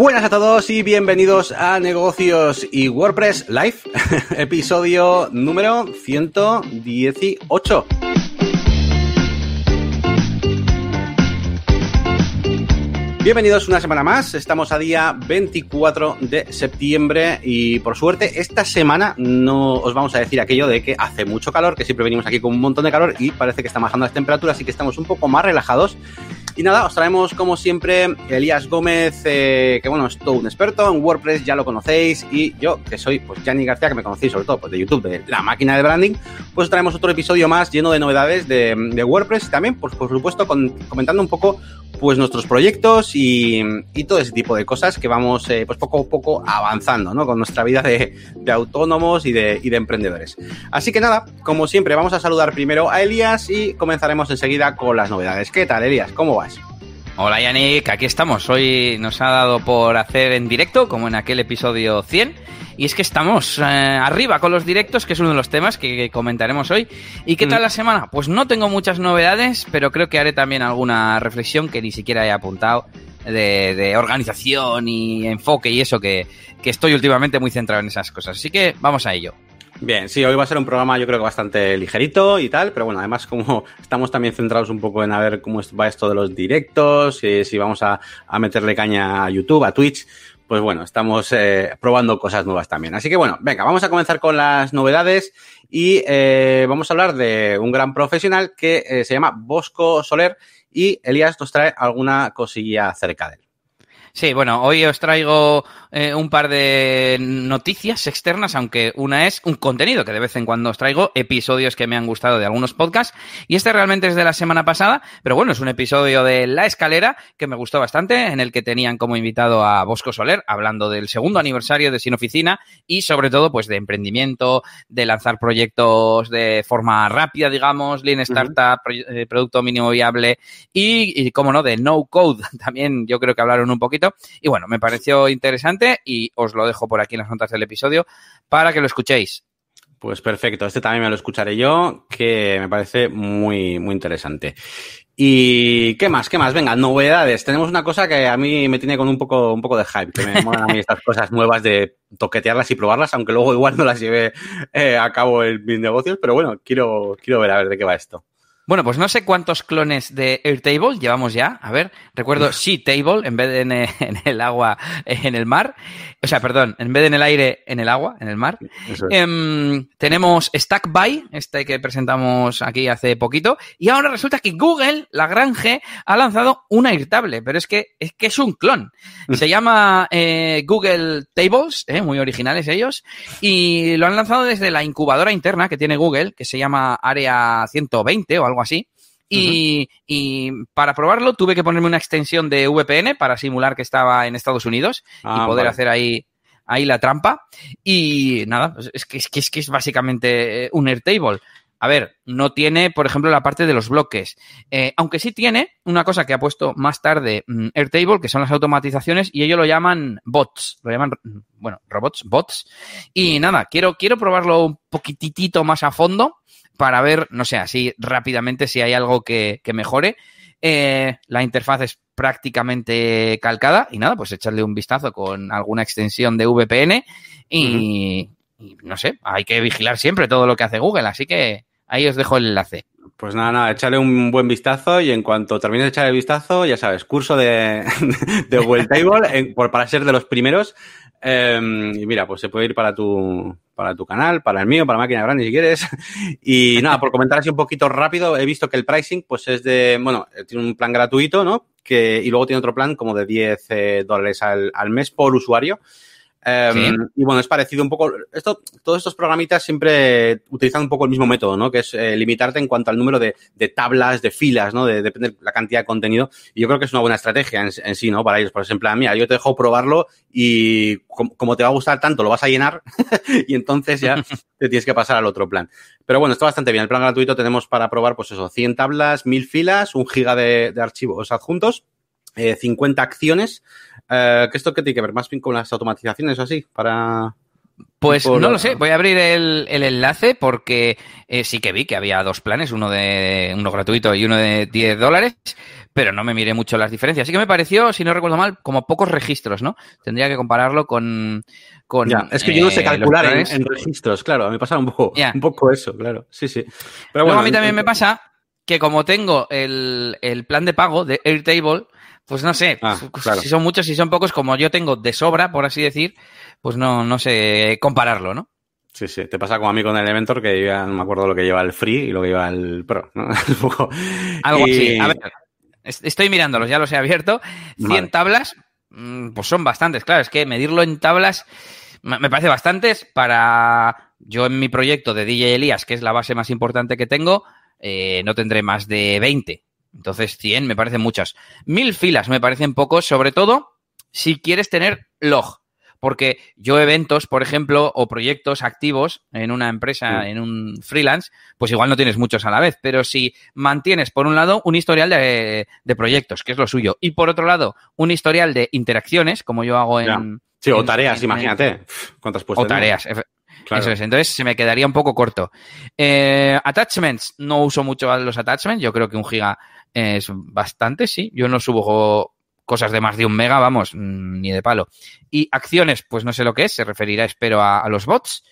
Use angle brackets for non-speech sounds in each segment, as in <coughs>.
Buenas a todos y bienvenidos a Negocios y WordPress Live, <laughs> episodio número 118. Bienvenidos una semana más, estamos a día 24 de septiembre y por suerte esta semana no os vamos a decir aquello de que hace mucho calor, que siempre venimos aquí con un montón de calor y parece que están bajando las temperaturas, así que estamos un poco más relajados. Y nada, os traemos como siempre Elías Gómez, eh, que bueno, es todo un experto en WordPress, ya lo conocéis, y yo, que soy pues Gianni García, que me conocéis sobre todo pues, de YouTube, de la máquina de branding, pues os traemos otro episodio más lleno de novedades de, de WordPress también, pues por supuesto, comentando un poco pues nuestros proyectos y, y, todo ese tipo de cosas que vamos eh, pues poco a poco avanzando, ¿no? Con nuestra vida de, de autónomos y de, y de, emprendedores. Así que nada, como siempre, vamos a saludar primero a Elías y comenzaremos enseguida con las novedades. ¿Qué tal, Elías? ¿Cómo vas? Hola Yannick, aquí estamos. Hoy nos ha dado por hacer en directo, como en aquel episodio 100. Y es que estamos eh, arriba con los directos, que es uno de los temas que, que comentaremos hoy. ¿Y qué tal la semana? Pues no tengo muchas novedades, pero creo que haré también alguna reflexión que ni siquiera he apuntado de, de organización y enfoque y eso, que, que estoy últimamente muy centrado en esas cosas. Así que vamos a ello. Bien, sí, hoy va a ser un programa yo creo que bastante ligerito y tal, pero bueno, además como <laughs> estamos también centrados un poco en a ver cómo va esto de los directos, y si vamos a, a meterle caña a YouTube, a Twitch, pues bueno, estamos eh, probando cosas nuevas también. Así que bueno, venga, vamos a comenzar con las novedades y eh, vamos a hablar de un gran profesional que eh, se llama Bosco Soler y Elías nos trae alguna cosilla acerca de él. Sí, bueno, hoy os traigo eh, un par de noticias externas, aunque una es un contenido que de vez en cuando os traigo, episodios que me han gustado de algunos podcasts, y este realmente es de la semana pasada, pero bueno, es un episodio de La Escalera que me gustó bastante, en el que tenían como invitado a Bosco Soler, hablando del segundo aniversario de Sin Oficina y sobre todo pues de emprendimiento, de lanzar proyectos de forma rápida, digamos, Lean Startup, uh -huh. producto mínimo viable y, y, como no, de No Code, <laughs> también yo creo que hablaron un poquito y bueno, me pareció interesante y os lo dejo por aquí en las notas del episodio para que lo escuchéis. Pues perfecto, este también me lo escucharé yo, que me parece muy, muy interesante. ¿Y qué más? ¿Qué más? Venga, novedades. Tenemos una cosa que a mí me tiene con un poco, un poco de hype, que me molan a mí estas <laughs> cosas nuevas de toquetearlas y probarlas, aunque luego igual no las lleve eh, a cabo en mis negocios, pero bueno, quiero, quiero ver a ver de qué va esto. Bueno, pues no sé cuántos clones de Airtable llevamos ya. A ver, recuerdo <laughs> Sea Table en vez de en, en, el agua, en el mar. O sea, perdón, en vez de en el aire, en el agua, en el mar. Es. Eh, tenemos Stackby, este que presentamos aquí hace poquito. Y ahora resulta que Google, la gran G, ha lanzado un Airtable, pero es que es, que es un clon. Se llama eh, Google Tables, eh, muy originales ellos. Y lo han lanzado desde la incubadora interna que tiene Google, que se llama Área 120 o algo así. Y, uh -huh. y, para probarlo tuve que ponerme una extensión de VPN para simular que estaba en Estados Unidos ah, y poder vale. hacer ahí, ahí la trampa. Y nada, es que es, que es, que es básicamente un Airtable. A ver, no tiene, por ejemplo, la parte de los bloques. Eh, aunque sí tiene una cosa que ha puesto más tarde mm, Airtable, que son las automatizaciones, y ellos lo llaman bots. Lo llaman, bueno, robots, bots. Y nada, quiero, quiero probarlo un poquitito más a fondo para ver, no sé, así rápidamente si hay algo que, que mejore. Eh, la interfaz es prácticamente calcada y nada, pues echarle un vistazo con alguna extensión de VPN y, uh -huh. y, no sé, hay que vigilar siempre todo lo que hace Google, así que ahí os dejo el enlace. Pues nada, nada, échale un buen vistazo y en cuanto termines de echar el vistazo, ya sabes, curso de, <laughs> de Google Table en, por, para ser de los primeros. Eh, y mira, pues se puede ir para tu, para tu canal, para el mío, para Máquina Grande si quieres. <laughs> Y nada, por comentar así un poquito rápido, he visto que el pricing pues es de, bueno, tiene un plan gratuito, ¿no? Que, y luego tiene otro plan como de 10 eh, dólares al, al mes por usuario. Um, sí. Y bueno, es parecido un poco. Esto, todos estos programitas siempre utilizan un poco el mismo método, ¿no? Que es eh, limitarte en cuanto al número de, de, tablas, de filas, ¿no? De, depende de la cantidad de contenido. Y yo creo que es una buena estrategia en, en sí, ¿no? Para ellos. Por ejemplo, mira, yo te dejo probarlo y como, como te va a gustar tanto, lo vas a llenar <laughs> y entonces ya <laughs> te tienes que pasar al otro plan. Pero bueno, está bastante bien. El plan gratuito tenemos para probar, pues eso, 100 tablas, 1000 filas, un giga de, de archivos adjuntos eh, 50 acciones. Eh, ¿Que esto qué tiene que ver? Más bien con las automatizaciones o así, para... Pues no lo sé, voy a abrir el, enlace porque eh, sí que vi que había dos planes, uno de uno gratuito y uno de 10 dólares, pero no me miré mucho las diferencias. Así que me pareció, si no recuerdo mal, como pocos registros, ¿no? Tendría que compararlo con... con es que yo no sé eh, calcular en, registros, claro, a mí me pasa un poco, un poco eso, claro, sí, sí. Pero bueno, a mí también me pasa que como tengo el, plan de pago de Airtable, pues no sé, ah, si son muchos, si son pocos, como yo tengo de sobra, por así decir, pues no, no sé compararlo, ¿no? Sí, sí, te pasa como a mí con el Elementor, que yo no me acuerdo lo que lleva el Free y lo que lleva el Pro, ¿no? <laughs> Algo así. A ver, estoy mirándolos, ya los he abierto. 100 tablas, mm, pues son bastantes, claro, es que medirlo en tablas me parece bastantes para yo en mi proyecto de DJ Elías, que es la base más importante que tengo, eh, no tendré más de 20. Entonces 100 me parecen muchas. Mil filas me parecen pocos, sobre todo si quieres tener log. Porque yo eventos, por ejemplo, o proyectos activos en una empresa, en un freelance, pues igual no tienes muchos a la vez. Pero si mantienes, por un lado, un historial de, proyectos, que es lo suyo, y por otro lado, un historial de interacciones, como yo hago en... Sí, o tareas, imagínate. ¿Cuántas puestas? O tareas, Eso es, entonces se me quedaría un poco corto. Eh, attachments, no uso mucho los attachments, yo creo que un giga es bastante, sí. Yo no subo cosas de más de un mega, vamos, mm, ni de palo. Y acciones, pues no sé lo que es, se referirá, espero, a, los bots.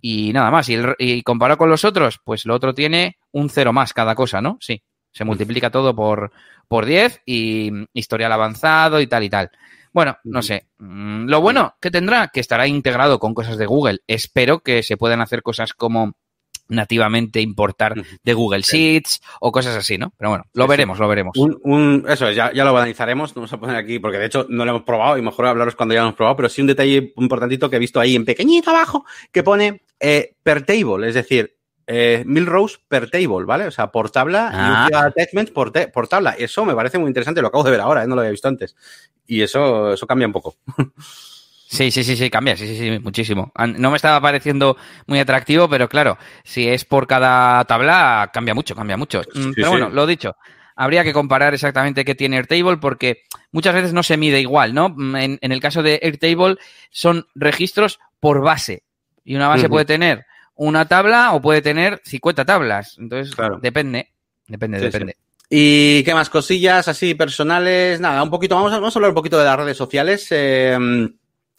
Y nada más. Y, comparado con los otros, pues lo otro tiene un cero más cada cosa, ¿no? Sí. Se multiplica todo por, por 10 y historial avanzado y tal y tal. Bueno, no sé. Mm, lo bueno que tendrá, que estará integrado con cosas de Google. Espero que se puedan hacer cosas como nativamente importar de Google Sheets o cosas así, ¿no? Pero bueno, lo veremos, lo veremos. Un, eso, ya, ya lo analizaremos, no vamos a poner aquí, porque de hecho no lo hemos probado y mejor hablaros cuando ya lo hemos probado, pero sí un detalle importantito que he visto ahí en pequeñito abajo que pone eh, per table, es decir, eh, mil rows per table, ¿vale? O sea, por tabla y un ah. attachment por, por, tabla. Eso me parece muy interesante, lo acabo de ver ahora, ¿eh? no lo había visto antes. Y eso, eso cambia un poco. <laughs> Sí, sí, sí, sí, cambia, sí, sí, sí, muchísimo. No me estaba pareciendo muy atractivo, pero claro, si es por cada tabla, cambia mucho, cambia mucho. Mm, pero bueno, lo dicho, habría que comparar exactamente qué tiene Airtable porque muchas veces no se mide igual, ¿no? Mm, en, el caso de Airtable son registros por base y una base puede tener una tabla o puede tener 50 tablas. Entonces, depende, depende, depende. ¿Y qué más cosillas así personales? Nada, un poquito, vamos a, vamos a hablar un poquito de las redes sociales. Eh,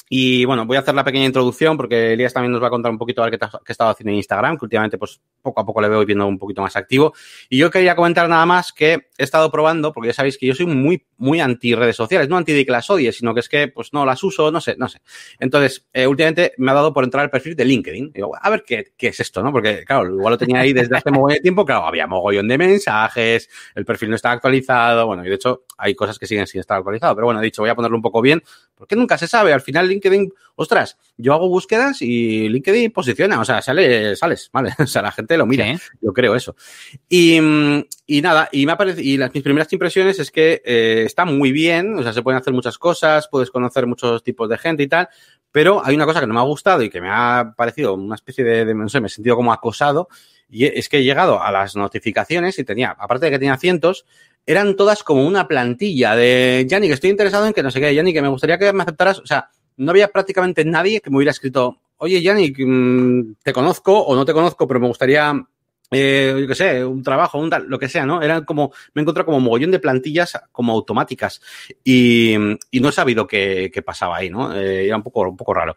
y bueno, voy a hacer la pequeña introducción porque Elías también nos va a contar un poquito a ver qué, qué estado haciendo en Instagram, que últimamente pues poco a poco le veo viendo un poquito más activo. Y yo quería comentar nada más que he estado probando, porque ya sabéis que yo soy muy, muy anti redes sociales, no anti de que las odie, sino que es que pues no las uso, no sé, no sé. Entonces, eh, últimamente me ha dado por entrar al perfil de LinkedIn. Y digo, a ver qué, qué es esto, ¿no? Porque claro, igual lo tenía ahí desde hace mogollón de tiempo, claro, había mogollón de mensajes, el perfil no estaba actualizado, bueno, y de hecho hay cosas que siguen sin estar actualizado, pero bueno, he dicho, voy a ponerlo un poco bien, porque nunca se sabe, al final LinkedIn, ostras, yo hago búsquedas y LinkedIn posiciona, o sea, sale, sales, ¿vale? <laughs> O sea, la gente lo mira, yo creo eso. Y, y nada, y me ha parecido, y las, mis primeras impresiones es que eh, está muy bien, o sea, se pueden hacer muchas cosas, puedes conocer muchos tipos de gente y tal, pero hay una cosa que no me ha gustado y que me ha parecido una especie de, de no sé, me he sentido como acosado, y es que he llegado a las notificaciones y tenía, aparte de que tenía cientos, eran todas como una plantilla de Yanni, que estoy interesado en que no sé qué, Yanni, que me gustaría que me aceptaras. O sea, no había prácticamente nadie que me hubiera escrito, oye, Yanni, mm, te conozco o no te conozco, pero me gustaría, eh, yo qué sé, un trabajo, un tal, lo que sea, ¿no? Eran como, me encontré como mogollón de plantillas como automáticas y, y no he sabido qué, qué pasaba ahí, ¿no? Eh, era un poco, un poco raro.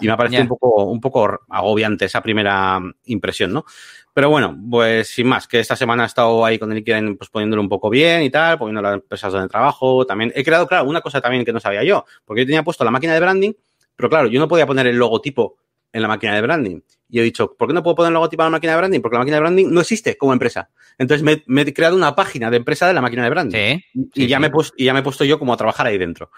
Y me ha parecido un poco, un poco agobiante esa primera impresión, ¿no? Pero bueno, pues sin más, que esta semana he estado ahí con el LinkedIn pues poniéndolo un poco bien y tal, poniendo las empresas donde trabajo. También he creado, claro, una cosa también que no sabía yo, porque yo tenía puesto la máquina de branding, pero claro, yo no podía poner el logotipo en la máquina de branding. Y he dicho, ¿por qué no puedo poner el logotipo en la máquina de branding? Porque la máquina de branding no existe como empresa. Entonces me, he creado una página de empresa de la máquina de branding. y, ya Me he puesto, y ya me he puesto yo como a trabajar ahí dentro.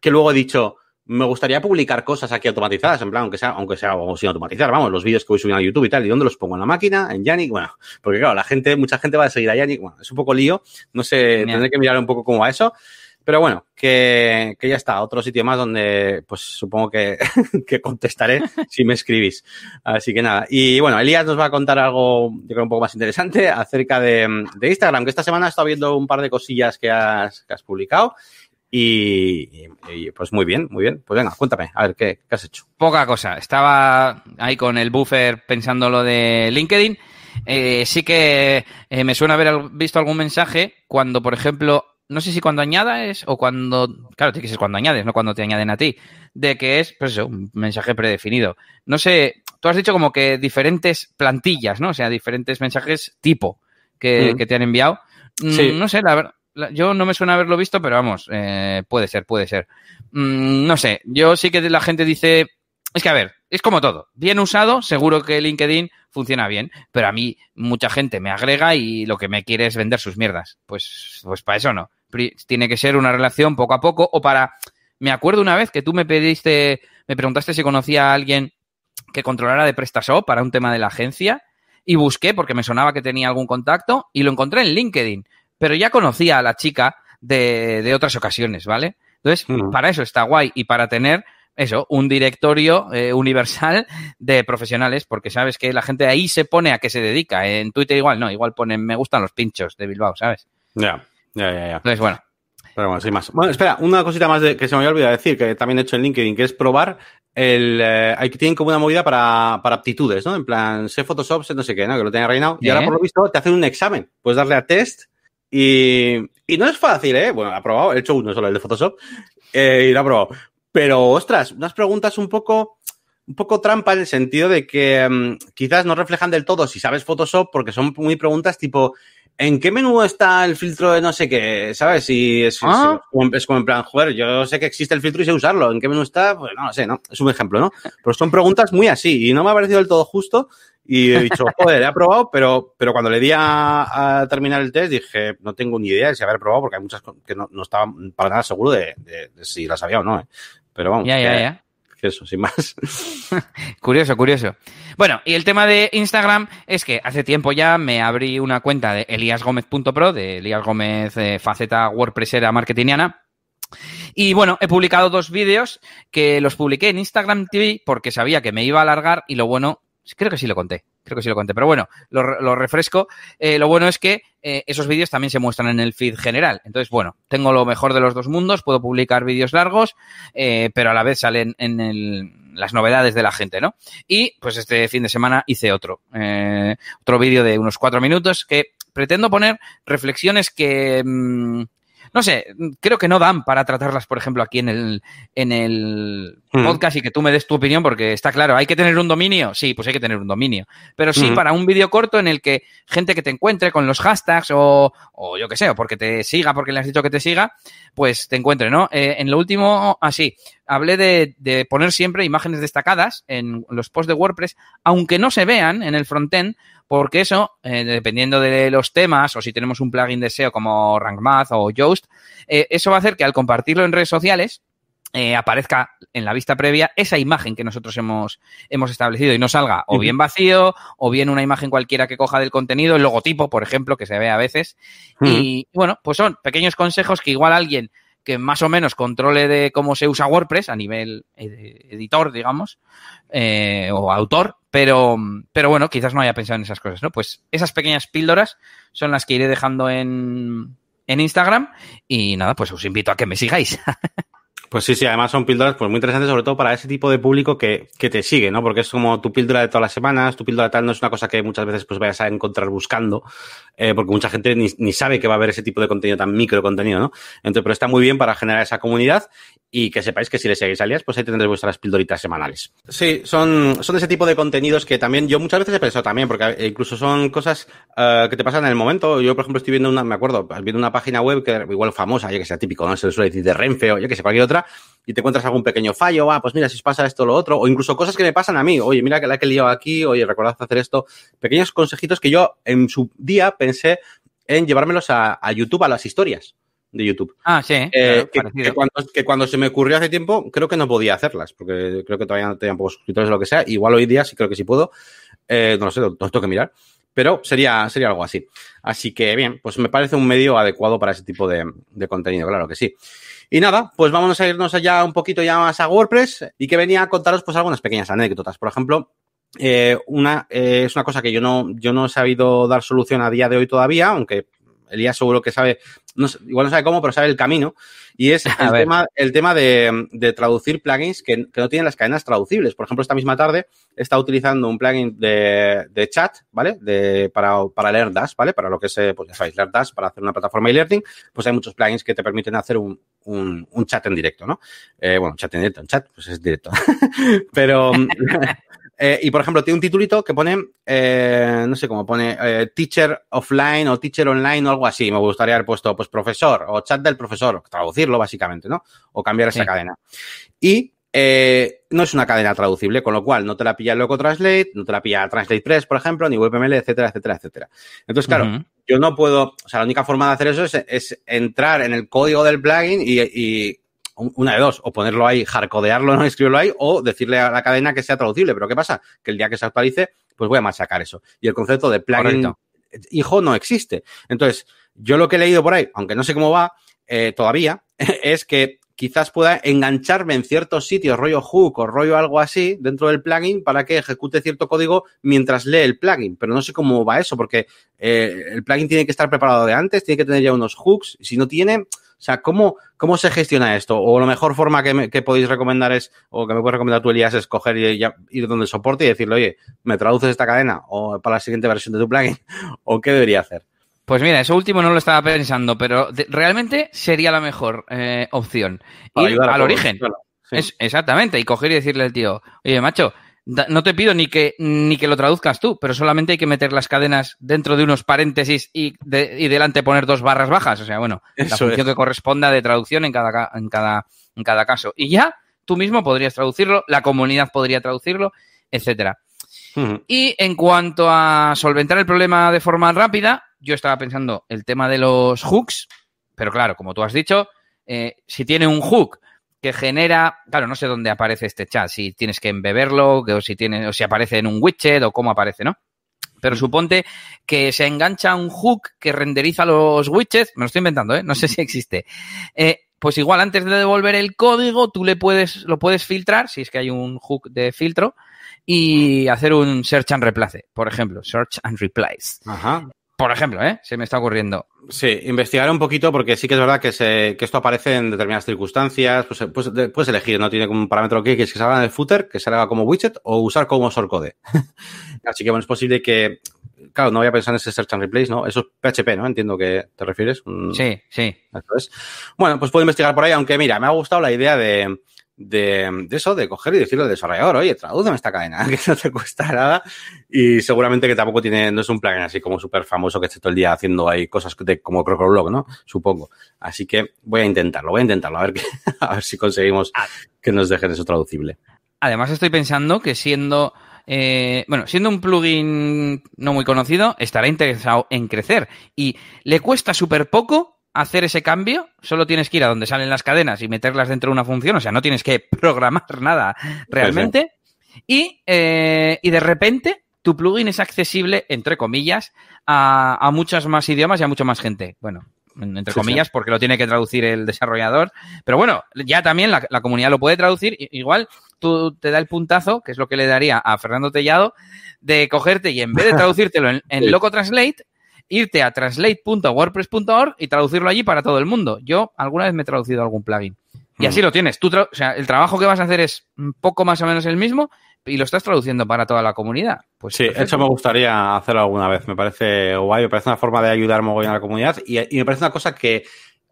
Que luego he dicho, me gustaría publicar cosas aquí automatizadas, en plan, aunque sea, aunque sea sin automatizar, vamos, los vídeos que voy subiendo a YouTube y tal, ¿y dónde los pongo? ¿En la máquina? ¿En Yannick? Bueno, porque claro, la gente, mucha gente va a seguir a Yannick, bueno, es un poco lío, no sé, tendré que mirar un poco cómo va eso, pero bueno, que, que ya está, otro sitio más donde, pues supongo que, <laughs> que contestaré si me escribís. Así que nada, y bueno, Elías nos va a contar algo, yo creo, un poco más interesante acerca de, de Instagram, que esta semana he estado viendo un par de cosillas que has, que has publicado Y, pues muy bien, muy bien. Pues venga, cuéntame, a ver, ¿qué, has hecho? Poca cosa. Estaba ahí con el buffer pensando lo de LinkedIn. Eh, sí que eh, me suena haber visto algún mensaje cuando, por ejemplo, no sé si cuando añades o cuando, claro, tiene que ser cuando añades, no cuando te añaden a ti, de que es, pues eso, un mensaje predefinido. No sé, tú has dicho como que diferentes plantillas, ¿no? O sea, diferentes mensajes tipo que, mm. te han enviado. Mm, no sé, la verdad yo no me suena haberlo visto, pero vamos, eh, puede ser, puede ser. Mm, no sé, yo sí que la gente dice, es que a ver, es como todo, bien usado, seguro que LinkedIn funciona bien, pero a mí mucha gente me agrega y lo que me quiere es vender sus mierdas. Pues, pues para eso no. Tiene que ser una relación poco a poco o para... Me acuerdo una vez que tú me pediste, me preguntaste si conocía a alguien que controlara de PrestaShop para un tema de la agencia y busqué porque me sonaba que tenía algún contacto y lo encontré en LinkedIn pero ya conocía a la chica de, de otras ocasiones, ¿vale? Entonces, para eso está guay y para tener eso, un directorio eh, universal de profesionales, porque sabes que la gente ahí se pone a qué se dedica. En Twitter igual no, igual ponen me gustan los pinchos de Bilbao, ¿sabes? Ya, ya, ya, ya. Entonces, bueno. Pero bueno, sin más. Bueno, espera, una cosita más de, que se me había olvidado decir, que también he hecho en LinkedIn, que es probar el... Eh, que tienen como una movida para, para aptitudes, ¿no? En plan, sé Photoshop, sé no sé qué, ¿no? Que lo tenía reinado. Y ahora, por lo visto, te hacen un examen. Puedes darle a test y, y no es fácil, ¿eh? Bueno, ha probado, he hecho uno solo, el de Photoshop, eh, y lo ha probado. Pero, ostras, unas preguntas un poco, un poco trampa en el sentido de que um, quizás no reflejan del todo si sabes Photoshop, porque son muy preguntas tipo, ¿en qué menú está el filtro de no sé qué? ¿Sabes? Si es, ¿Ah? es, como en plan, joder, yo sé que existe el filtro y sé usarlo. ¿En qué menú está? Pues no lo sé, ¿no? Es un ejemplo, ¿no? Pero son preguntas muy así y no me ha parecido del todo justo y he dicho, joder, he aprobado, pero, pero cuando le di a, terminar el test dije, no tengo ni idea de si haber probado porque hay muchas que no, no estaba para nada seguro de, si las había o no. ¿eh? Pero vamos. Ya, ya, ya. eso, sin más. <laughs> curioso, curioso. Bueno, y el tema de Instagram es que hace tiempo ya me abrí una cuenta de eliasgomez.pro, de Elías Gómez, eh, faceta WordPressera marketingiana. Y bueno, he publicado dos vídeos que los publiqué en Instagram TV porque sabía que me iba a alargar y lo bueno Creo que sí lo conté, creo que sí lo conté, pero bueno, lo, refresco. Eh, lo bueno es que eh, esos vídeos también se muestran en el feed general. Entonces, bueno, tengo lo mejor de los dos mundos, puedo publicar vídeos largos, eh, pero a la vez salen en las novedades de la gente, ¿no? Y pues este fin de semana hice otro, otro vídeo de unos cuatro minutos que pretendo poner reflexiones que... Mm, no sé, creo que no dan para tratarlas, por ejemplo, aquí en el, en el hmm. podcast y que tú me des tu opinión, porque está claro, ¿hay que tener un dominio? Sí, pues hay que tener un dominio. Pero sí, hmm. para un vídeo corto en el que gente que te encuentre con los hashtags o, o yo qué sé, o porque te siga, porque le has dicho que te siga, pues te encuentre, ¿no? Eh, en lo último, así, hablé de, de poner siempre imágenes destacadas en los posts de WordPress, aunque no se vean en el frontend, porque eso, eh, dependiendo de los temas, o si tenemos un plugin de SEO como RankMath o Yoast, eh, eso va a hacer que al compartirlo en redes sociales, eh, aparezca en la vista previa esa imagen que nosotros hemos, hemos establecido y no salga o bien vacío o bien una imagen cualquiera que coja del contenido, el logotipo, por ejemplo, que se ve a veces. Y bueno, pues son pequeños consejos que igual alguien que más o menos controle de cómo se usa WordPress a nivel editor, digamos, eh, o autor, pero, pero bueno, quizás no haya pensado en esas cosas, ¿no? Pues esas pequeñas píldoras son las que iré dejando en, en Instagram y nada, pues os invito a que me sigáis. <laughs> Pues sí, sí, además son píldoras pues muy interesantes, sobre todo para ese tipo de público que, que te sigue, ¿no? Porque es como tu píldora de todas las semanas, tu píldora tal no es una cosa que muchas veces pues vayas a encontrar buscando, eh, porque mucha gente ni, ni, sabe que va a haber ese tipo de contenido tan micro contenido, ¿no? Entonces, pero está muy bien para generar esa comunidad y que sepáis que si le seguís alias, pues ahí tendréis vuestras pildoritas semanales. Sí, son, son ese tipo de contenidos que también yo muchas veces he pensado también, porque incluso son cosas uh, que te pasan en el momento. Yo, por ejemplo, estoy viendo una, me acuerdo, viendo una página web que igual famosa, ya que sea típico, no se suele decir de Renfe o yo que sé, cualquier otra, y te encuentras algún pequeño fallo, ah, pues mira, si os pasa esto o lo otro, o incluso cosas que me pasan a mí, oye, mira que la que he liado aquí, oye, recordad hacer esto, pequeños consejitos que yo en su día pensé en llevármelos a, a YouTube, a las historias de YouTube. Ah, sí. Eh, que, cuando, que, cuando, se me ocurrió hace tiempo, creo que no podía hacerlas, porque creo que todavía no tenía pocos suscriptores o lo que sea. Igual hoy día sí creo que sí puedo. Eh, no lo sé, lo, tengo que mirar. Pero sería, sería algo así. Así que bien, pues me parece un medio adecuado para ese tipo de, de contenido, claro que sí. Y nada, pues vamos a irnos allá un poquito ya más a WordPress y que venía a contaros pues algunas pequeñas anécdotas. Por ejemplo, eh, una, eh, es una cosa que yo no, yo no he sabido dar solución a día de hoy todavía, aunque Elías seguro que sabe, no igual no sabe cómo, pero sabe el camino. Y es <laughs> el tema, el tema de, de traducir plugins que, que, no tienen las cadenas traducibles. Por ejemplo, esta misma tarde he estado utilizando un plugin de, de chat, ¿vale? De, para, para leer Dash, ¿vale? Para lo que es, pues ya sabéis, leer Dash, para hacer una plataforma de learning, pues hay muchos plugins que te permiten hacer un, un, un chat en directo, ¿no? Eh, bueno, chat en directo, en chat, pues es directo. <laughs> pero, <laughs> Eh, y por ejemplo, tiene un titulito que pone, eh, no sé cómo pone, eh, teacher offline o teacher online o algo así. Me gustaría haber puesto, pues, profesor o chat del profesor, traducirlo básicamente, ¿no? O cambiar esa sí. cadena. Y eh, no es una cadena traducible, con lo cual no te la pilla Loco Translate, no te la pilla Translate Press, por ejemplo, ni WebML, etcétera, etcétera, etcétera. Entonces, claro, uh -huh. yo no puedo, o sea, la única forma de hacer eso es, es entrar en el código del plugin y, y una de dos, o ponerlo ahí, hardcodearlo, no <laughs> escribirlo ahí, o decirle a la cadena que sea traducible. Pero ¿qué pasa? Que el día que se actualice, pues voy a machacar eso. Y el concepto de plugin Correcto. hijo no existe. Entonces, yo lo que he leído por ahí, aunque no sé cómo va eh, todavía, <laughs> es que quizás pueda engancharme en ciertos sitios, rollo hook o rollo algo así, dentro del plugin para que ejecute cierto código mientras lee el plugin. Pero no sé cómo va eso, porque eh, el plugin tiene que estar preparado de antes, tiene que tener ya unos hooks. Y si no tiene, sea, ¿cómo, ¿cómo se gestiona esto? O la mejor forma que, me, que podéis recomendar es, o que me puedes recomendar tú, Elías, es coger y ya, ir donde el soporte y decirle, oye, ¿me traduces esta cadena? O para la siguiente versión de tu plugin. <laughs> ¿O qué debería hacer? Pues mira, eso último no lo estaba pensando, pero realmente sería la mejor eh, opción. Ir al origen. Sí. Es, exactamente, y coger y decirle al tío, oye, macho, no te pido ni que, ni que lo traduzcas tú, pero solamente hay que meter las cadenas dentro de unos paréntesis y, de, y delante poner dos barras bajas. O sea, bueno, Eso la función es. que corresponda de traducción en cada, en, cada, en cada caso. Y ya tú mismo podrías traducirlo, la comunidad podría traducirlo, etcétera. Uh -huh. Y en cuanto a solventar el problema de forma rápida, yo estaba pensando el tema de los hooks, pero claro, como tú has dicho, eh, si tiene un hook que genera, claro, no sé dónde aparece este chat, si tienes que embeberlo, o si tiene, o si aparece en un widget, o cómo aparece, ¿no? Pero suponte que se engancha un hook que renderiza los widgets, me lo estoy inventando, ¿eh? No sé si existe. Eh, pues igual antes de devolver el código, tú le puedes, lo puedes filtrar, si es que hay un hook de filtro, y hacer un search and replace, por ejemplo, search and replies. Ajá. Por ejemplo, ¿eh? Se me está ocurriendo. Sí, investigar un poquito porque sí que es verdad que, se, que esto aparece en determinadas circunstancias. Pues, pues puedes elegir, no tiene un parámetro que, que salga en el footer, que salga como widget o usar como shortcode. <laughs> Así que bueno, es posible que, claro, no voy a pensar en ese search and replace, ¿no? Eso es PHP, ¿no? Entiendo que te refieres. Sí, sí. Entonces, bueno, pues puedo investigar por ahí, aunque mira, me ha gustado la idea de, de, de, eso, de coger y decirle al desarrollador, oye, tradúceme esta cadena, <laughs> que no te cuesta nada. Y seguramente que tampoco tiene, no es un plugin así como súper famoso que esté todo el día haciendo ahí cosas de, como CrocoBlog, ¿no? Supongo. Así que voy a intentarlo, voy a intentarlo, a ver, que, <laughs> a ver si conseguimos ah. que nos dejen eso traducible. Además, estoy pensando que siendo. Eh, bueno, siendo un plugin no muy conocido, estará interesado en crecer y le cuesta súper poco hacer ese cambio, solo tienes que ir a donde salen las cadenas y meterlas dentro de una función, o sea, no tienes que <laughs> programar nada realmente. Sí. Y, eh, y de repente tu plugin es accesible, entre comillas, a, a muchos más idiomas y a mucha más gente. Bueno, entre sí, comillas, porque lo tiene que traducir el desarrollador. Pero bueno, ya también la, la, comunidad lo puede traducir. Igual tú te da el puntazo, que es lo que le daría a Fernando Tellado, de cogerte y en vez de traducírtelo en, en Loco Translate, irte a translate.wordpress.org y traducirlo allí para todo el mundo. Yo alguna vez me he traducido algún plugin. Y así mm. lo tienes. Tú o sea, el trabajo que vas a hacer es un poco más o menos el mismo y lo estás traduciendo para toda la comunidad. Pues sí, perfecto. eso me gustaría hacerlo alguna vez. Me parece guay, me parece una forma de ayudar mogollón a la comunidad y, y me parece una cosa que,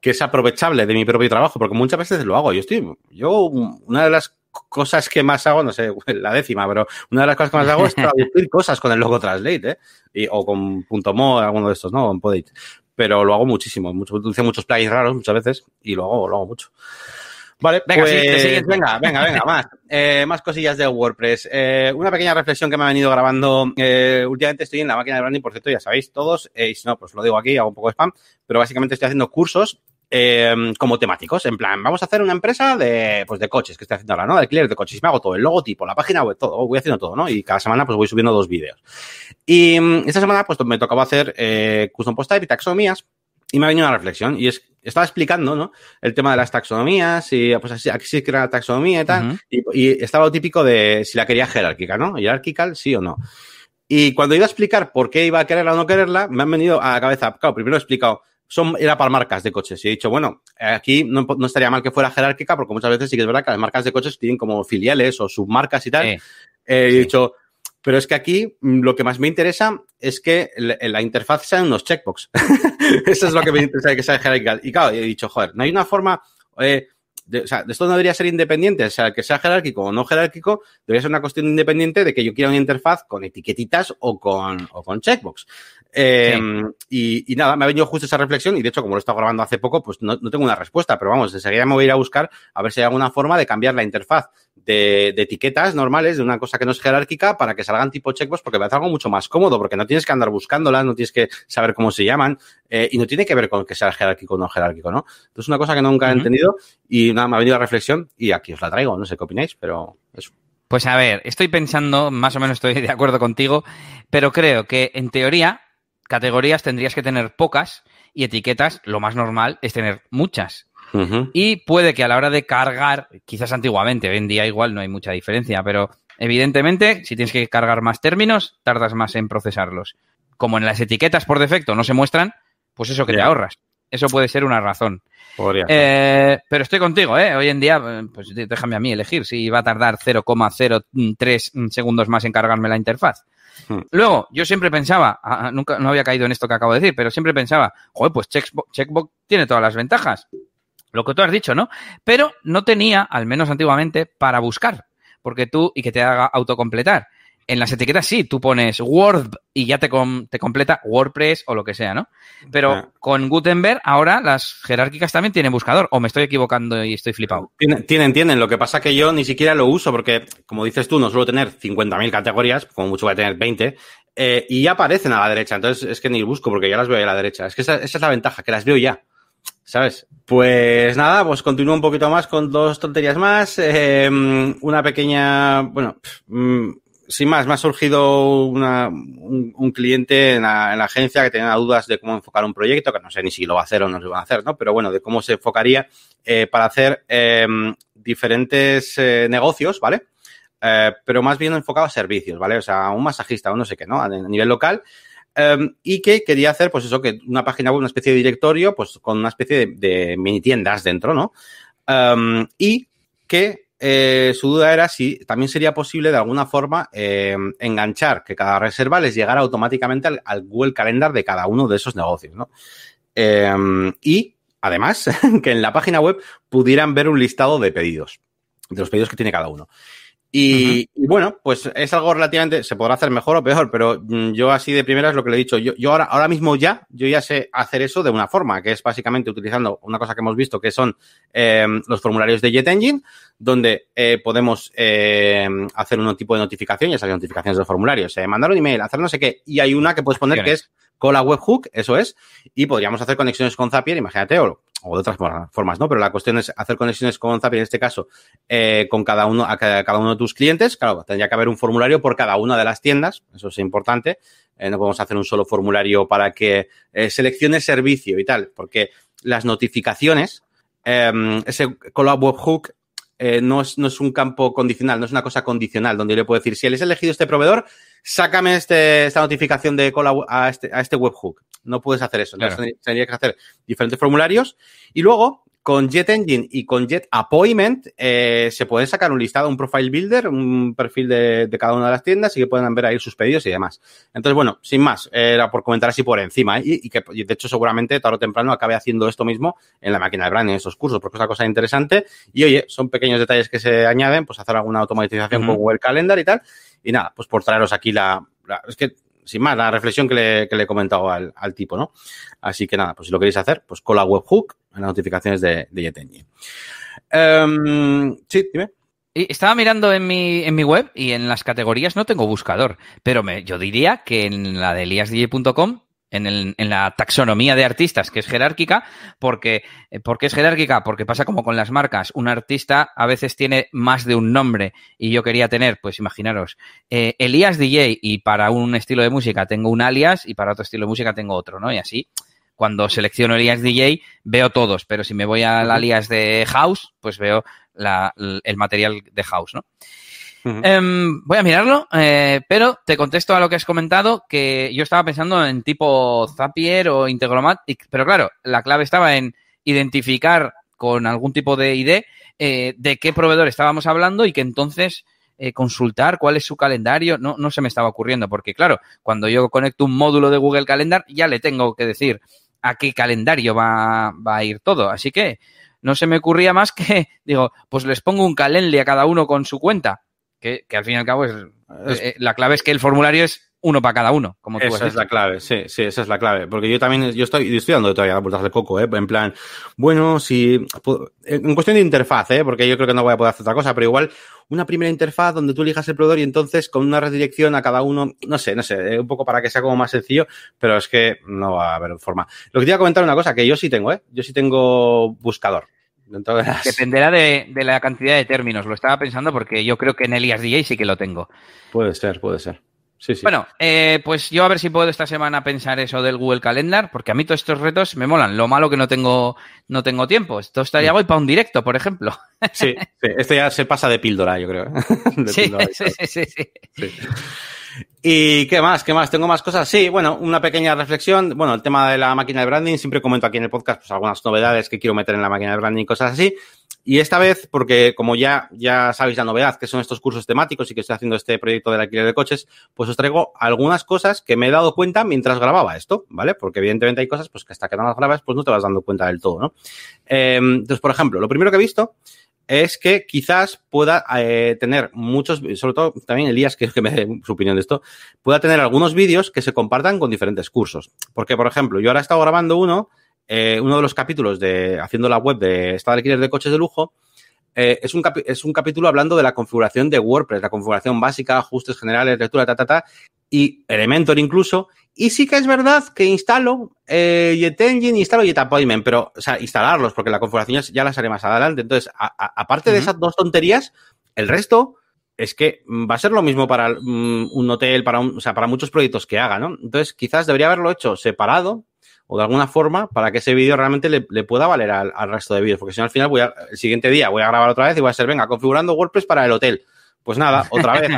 que es aprovechable de mi propio trabajo, porque muchas veces lo hago. Yo estoy, yo, una de las cosas que más hago, no sé, <laughs> la décima, pero una de las cosas que más hago es <laughs> traducir cosas con el logo Translate, ¿eh? Y, o con .mo, alguno de estos, ¿no? Con Podate. Pero lo hago muchísimo, mucho, utilizo muchos plugins raros muchas veces y lo hago, lo hago mucho. Vale, venga, pues, sí, venga, venga, venga, <laughs> más. Eh, más cosillas de WordPress. Eh, una pequeña reflexión que me ha venido grabando. Eh, últimamente estoy en la máquina de branding, por cierto, ya sabéis todos. y si no, pues lo digo aquí, hago un poco de spam. Pero básicamente estoy haciendo cursos eh, como temáticos. En plan, vamos a hacer una empresa de, pues de coches que estoy haciendo ahora, ¿no? De alquiler de coches. Y me hago todo, el logotipo, la página web, todo. Voy haciendo todo, ¿no? Y cada semana pues voy subiendo dos vídeos. Y um, esta semana pues me tocaba hacer eh, custom post type y taxonomías. Y me ha venido una reflexión. Y es, estaba explicando, ¿no? El tema de las taxonomías y pues así, aquí sí que era la taxonomía y tal. Uh -huh. y, y estaba lo típico de si la quería jerárquica, ¿no? Jerárquica, sí o no. Y cuando iba a explicar por qué iba a quererla o no quererla, me han venido a la cabeza, claro, primero he explicado son, era para marcas de coches. Y he dicho, bueno, aquí no, estaría mal que fuera jerárquica, porque muchas veces sí que es verdad que las marcas de coches tienen como filiales o submarcas y tal. Eh, he dicho, pero es que aquí mm, lo que más me interesa es que la, interfaz sean unos checkbox. <laughs> Eso es lo que me interesa que sea jerárquica. Y claro, he dicho, joder, no hay una forma... Eh, de, o sea, esto no debería ser independiente, o sea, que sea jerárquico o no jerárquico, debería ser una cuestión independiente de que yo quiera una interfaz con etiquetitas o con, o con checkbox. Em, y, nada, me ha venido justo esa reflexión y de hecho, como lo he estado grabando hace poco, pues no, tengo una respuesta, pero vamos, enseguida me voy a ir a buscar a ver si hay alguna forma de cambiar la interfaz de, etiquetas normales, de una cosa que no es jerárquica, para que salgan tipo checkbox, porque me hace algo mucho más cómodo, porque no tienes que andar buscándolas, no tienes que saber cómo se llaman, eh, y no tiene que ver con que sea jerárquico o no jerárquico, ¿no? Entonces, una cosa que nunca he entendido y nada, me ha venido la reflexión y aquí os la traigo, no sé qué opináis, pero eso. Pues a ver, estoy pensando, más o menos estoy de acuerdo contigo, pero creo que en teoría categorías tendrías que tener pocas y etiquetas lo más normal es tener muchas. Y puede que a la hora de cargar, quizás antiguamente, hoy en día igual no hay mucha diferencia, pero evidentemente si tienes que cargar más términos, tardas más en procesarlos. Como en las etiquetas por defecto no se muestran, pues eso que te ahorras. Eso puede ser una razón. Eh, pero estoy contigo, ¿eh? Hoy en día, pues déjame a mí elegir si va a tardar 0,03 segundos más en cargarme la interfaz. Hmm. Luego, yo siempre pensaba, ah, ah, nunca no había caído en esto que acabo de decir, pero siempre pensaba, joder, pues Checkbox, Checkbox tiene todas las ventajas. Lo que tú has dicho, ¿no? Pero no tenía, al menos antiguamente, para buscar. Porque tú, y que te haga autocompletar en las etiquetas sí, tú pones Word y ya te, te completa WordPress o lo que sea, ¿no? Pero con Gutenberg ahora las jerárquicas también tienen buscador, o me estoy equivocando y estoy flipado. Tienen, tienen, Lo que pasa que yo ni siquiera lo uso porque, como dices tú, no suelo tener 50.000 categorías, como mucho voy a tener 20, eh, y ya aparecen a la derecha. Entonces es que ni busco porque ya las veo a la derecha. Es que esa, es la ventaja, que las veo ya. ¿Sabes? Pues nada, pues continúo un poquito más con dos tonterías más. Eh, una pequeña, bueno, mm, sin más, me ha surgido un, cliente en la, agencia que tenía dudas de cómo enfocar un proyecto, que no sé ni si lo va a hacer o no lo va a hacer, ¿no? Pero bueno, de cómo se enfocaría eh, para hacer em, diferentes eh, negocios, ¿vale? Eh, pero más bien enfocado a servicios, ¿vale? O sea, un masajista o no sé qué, ¿no? A, nivel local. Em, y que quería hacer, pues eso, que una página web, una especie de directorio, pues con una especie de, de mini tiendas dentro, ¿no? Em, y que eh, su duda era si también sería posible de alguna forma eh, enganchar que cada reserva les llegara automáticamente al, Google Calendar de cada uno de esos negocios, ¿no? Eh, y además <laughs> que en la página web pudieran ver un listado de pedidos, de los pedidos que tiene cada uno. Y, bueno, pues es algo relativamente, se podrá hacer mejor o peor, pero mm, yo así de primera es lo que le he dicho. Yo, yo ahora, ahora mismo ya, yo ya sé hacer eso de una forma, que es básicamente utilizando una cosa que hemos visto, que son eh, los formularios de JetEngine, donde eh, podemos eh, hacer un tipo de notificación, ya sabes, notificaciones de los formularios, eh, mandar un email, hacer no sé qué, y hay una que puedes poner que es con la webhook, eso es, y podríamos hacer conexiones con Zapier, imagínate, o, o de otras formas, ¿no? Pero la cuestión es hacer conexiones con Zapier, en este caso, eh, con cada uno, a cada, uno de tus clientes. Claro, tendría que haber un formulario por cada una de las tiendas, eso es importante. Eh, no podemos hacer un solo formulario para que eh, seleccione servicio y tal, porque las notificaciones, ese Collab Webhook eh, no, es, no, es, un campo condicional, no es una cosa condicional, donde yo le puedo decir, si él elegido este proveedor, sácame este, esta notificación de a este, a este webhook. No puedes hacer eso. Entonces, tendría que hacer diferentes formularios. Y luego, con Jet Engine y con Jet Appointment eh, se puede sacar un listado, un profile builder, un perfil de, cada una de las tiendas y que puedan ver ahí sus pedidos y demás. Entonces, bueno, sin más, era por comentar así por encima ¿eh? y, que de hecho seguramente tarde o temprano acabe haciendo esto mismo en la máquina de branding, en esos cursos, porque es una cosa interesante y oye, son pequeños detalles que se añaden, pues hacer alguna automatización con Google Calendar y tal. Y nada, pues por traeros aquí la, la es que sin más, la reflexión que le, que le he comentado al, al, tipo, ¿no? Así que nada, pues si lo queréis hacer, pues con la webhook en las notificaciones de, de em, sí, dime. Estaba mirando en mi, en mi web y en las categorías no tengo buscador, pero me, yo diría que en la de eliasdj.com en, el, en, la taxonomía de artistas, que es jerárquica, porque, eh, ¿por qué es jerárquica? Porque pasa como con las marcas. Un artista a veces tiene más de un nombre y yo quería tener, pues imaginaros, eh, Elías DJ y para un estilo de música tengo un alias y para otro estilo de música tengo otro, ¿no? Y así, cuando selecciono Elías DJ, veo todos, pero si me voy al alias de House, pues veo la, el material de House, ¿no? Em, voy a mirarlo, eh, pero te contesto a lo que has comentado, que yo estaba pensando en tipo Zapier o Integromat, pero claro, la clave estaba en identificar con algún tipo de ID eh, de qué proveedor estábamos hablando y que entonces eh, consultar cuál es su calendario, no, no se me estaba ocurriendo, porque claro, cuando yo conecto un módulo de Google Calendar, ya le tengo que decir a qué calendario va, va a ir todo. Así que no se me ocurría más que, <laughs> digo, pues les pongo un Calendly a cada uno con su cuenta, que, que al fin y al cabo es, eh, la clave es que el formulario es uno para cada uno, como tú Esa es la clave, sí, sí, esa es la clave. Porque yo también, yo estoy, estoy dando todavía vueltas de coco, ¿eh? En plan, bueno, si, en cuestión de interfaz, ¿eh? Porque yo creo que no voy a poder hacer otra cosa, pero igual una primera interfaz donde tú elijas el proveedor y entonces con una redirección a cada uno, no sé, no sé, un poco para que sea como más sencillo, pero es que no va a haber forma. Lo que te iba a comentar una cosa, que yo sí tengo, ¿eh? Yo sí tengo buscador. Dependerá de, de, la cantidad de términos. Lo estaba pensando porque yo creo que en Elias DJ sí que lo tengo. Puede ser, puede ser. Sí, sí. Bueno, eh, pues yo a ver si puedo esta semana pensar eso del Google Calendar, porque a mí todos estos retos me molan. Lo malo que no tengo, no tengo tiempo. Esto estaría voy para un directo, por ejemplo. Sí, sí, esto ya se pasa de píldora, yo creo. <laughs> De <laughs> sí, sí, sí, sí, ¿Y qué más? ¿Qué más? ¿Tengo más cosas? Sí, bueno, una pequeña reflexión. Bueno, el tema de la máquina de branding, siempre comento aquí en el podcast pues, algunas novedades que quiero meter en la máquina de branding cosas así. Y esta vez, porque como ya, ya sabéis la novedad, que son estos cursos temáticos y que estoy haciendo este proyecto del alquiler de coches, pues os traigo algunas cosas que me he dado cuenta mientras grababa esto, ¿vale? Porque evidentemente hay cosas pues que hasta que no las grabas, pues no te vas dando cuenta del todo, ¿no? Eh, entonces, por ejemplo, lo primero que he visto es que quizás pueda eh, tener muchos, sobre todo también Elías, que, que me dé su opinión de esto, pueda tener algunos vídeos que se compartan con diferentes cursos. Porque, por ejemplo, yo ahora he estado grabando uno eh, uno de los capítulos de haciendo la web de estado de alquiler de coches de lujo, eh, es, un es un capítulo hablando de la configuración de WordPress, la configuración básica, ajustes generales, lectura, ta, ta, ta, y Elementor incluso. Y sí que es verdad que instalo eh, JetEngine, instalo JetAppointment, pero, o sea, instalarlos, porque la configuración ya, las haré más adelante. Entonces, aparte de esas dos tonterías, el resto es que va a ser lo mismo para mm, un hotel, para un, o sea, para muchos proyectos que haga, ¿no? Entonces, quizás debería haberlo hecho separado, o de alguna forma para que ese vídeo realmente le, pueda valer al, resto de vídeos. Porque si no, al final voy a, el siguiente día voy a grabar otra vez y voy a ser, venga, configurando WordPress para el hotel. Pues nada, <laughs> otra vez,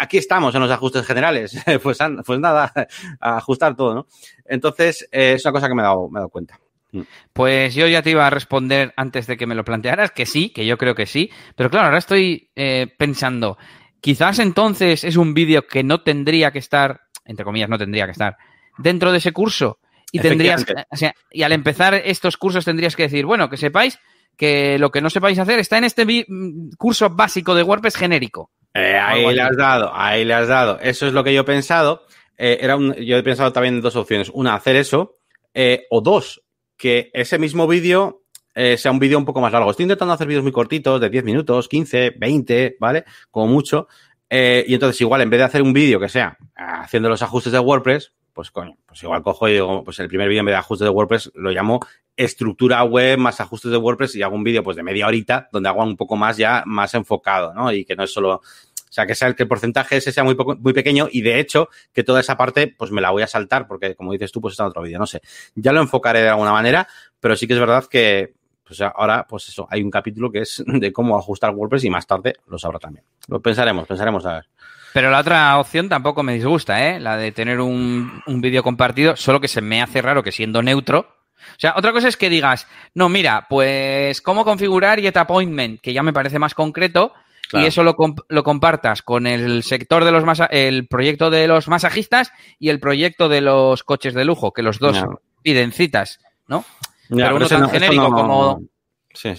aquí, estamos en los ajustes generales. <laughs> pues, pues nada, a ajustar todo, ¿no? Entonces, eh, es una cosa que me he dado, me he dado cuenta. Mm. Pues yo ya te iba a responder antes de que me lo plantearas, que sí, que yo creo que sí. Pero claro, ahora estoy eh, pensando, quizás entonces es un vídeo que no tendría que estar, entre comillas, no tendría que estar dentro de ese curso y tendrías, o sea, y al empezar estos cursos tendrías que decir, bueno, que sepáis que lo que no sepáis hacer está en este mm, curso básico de WordPress genérico. Eh, ahí le has dado, ahí le has dado. Eso es lo que yo he pensado. Eh, era un, yo he pensado también dos opciones. Una, hacer eso. Eh, o dos, que ese mismo vídeo sea un vídeo un poco más largo. Estoy intentando hacer vídeos muy cortitos, de 10 minutos, 15, 20, ¿vale? Como mucho. y entonces, igual, en vez de hacer un vídeo que sea haciendo los ajustes de WordPress, pues coño, pues igual cojo y digo, pues el primer vídeo en vez de ajustes de WordPress lo llamo estructura web más ajustes de WordPress y hago un vídeo pues de media horita donde hago un poco más ya más enfocado, ¿no? Y que no es solo, o sea, que sea el que el porcentaje ese sea muy poco, muy pequeño y de hecho que toda esa parte pues me la voy a saltar porque como dices tú pues está en otro vídeo, no sé. Ya lo enfocaré de alguna manera, pero sí que es verdad que pues ahora pues eso, hay un capítulo que es de cómo ajustar WordPress y más tarde lo sabrá también. Lo pensaremos, pensaremos a ver. Pero la otra opción tampoco me disgusta, ¿eh? La de tener un, un vídeo compartido, solo que se me hace raro que siendo neutro. O sea, otra cosa es que digas, no, mira, pues cómo configurar Get Appointment, que ya me parece más concreto, y eso lo, lo, compartas con el sector de los masa el proyecto de los masajistas y el proyecto de los coches de lujo, que los dos piden citas, ¿no? pero uno tan genérico como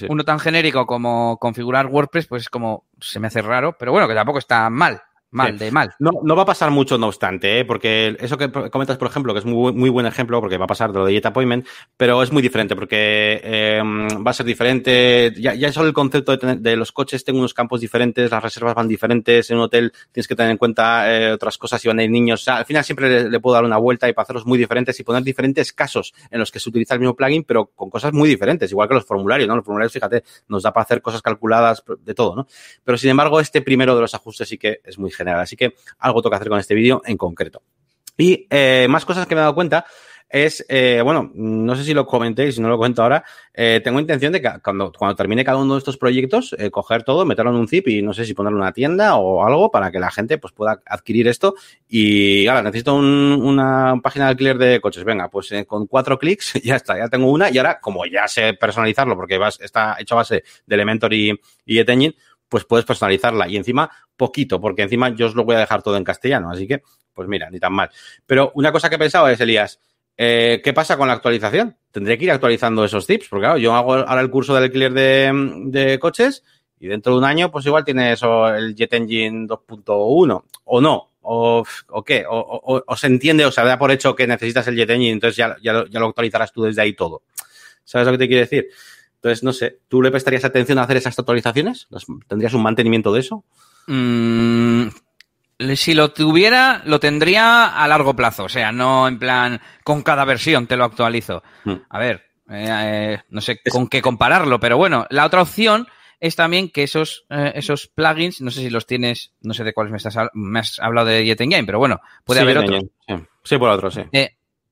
uno tan genérico como configurar WordPress, pues es como se me hace raro, pero bueno, que tampoco está mal. Mal, de mal. No, no va a pasar mucho, no obstante, ¿eh? porque eso que comentas, por ejemplo, que es muy, muy buen ejemplo, porque va a pasar de lo de Jet Appointment, pero es muy diferente, porque eh, va a ser diferente. Ya, ya solo el concepto de, los coches, tengo unos campos diferentes, las reservas van diferentes, en un hotel tienes que tener en cuenta eh, otras cosas, si van a ir niños. O sea, al final siempre le, puedo dar una vuelta y para hacerlos muy diferentes y poner diferentes casos en los que se utiliza el mismo plugin, pero con cosas muy diferentes, igual que los formularios, ¿no? Los formularios, fíjate, nos da para hacer cosas calculadas de todo, ¿no? Pero sin embargo, este primero de los ajustes sí que es muy Así que algo toca hacer con este vídeo en concreto. Y eh, más cosas que me he dado cuenta. es, eh, bueno, no sé si lo comenté, si no lo cuento ahora, eh, tengo intención de que cuando, cuando termine cada uno de estos proyectos, coger todo, meterlo en un zip y no sé si ponerlo en una tienda o algo para que la gente pues pueda adquirir esto. Y ahora necesito una página de alquiler de coches. Venga, pues con cuatro clics <laughs> ya está, ya tengo una y ahora, como ya sé personalizarlo porque está hecho a base de Elementor y, y Etengine, pues puedes personalizarla y encima poquito, porque encima yo os lo voy a dejar todo en castellano, así que, pues mira, ni tan mal. Pero una cosa que he pensado es, Elías, eh, ¿Qué pasa con la actualización? Tendré que ir actualizando esos tips, porque claro, yo hago ahora el curso del alquiler de, coches y dentro de un año, pues igual tiene eso el Jet Engine 2.1 o no, o, qué, o, se entiende o se da por hecho que necesitas el Jet Engine, entonces ya, ya, lo, actualizarás tú desde ahí todo. ¿Sabes lo que te quiero decir? Entonces, no sé, ¿tú le prestarías atención a hacer esas actualizaciones? ¿Tendrías un mantenimiento de eso? Mm, si lo tuviera, lo tendría a largo plazo, o sea, no en plan con cada versión te lo actualizo. Hmm. A ver, eh, eh, no sé con qué compararlo, pero bueno, la otra opción es también que esos, eh, esos plugins, no sé si los tienes, no sé de cuáles me, estás, me has hablado de Jet Game, pero bueno, puede haber otros. Sí. por otros, sí.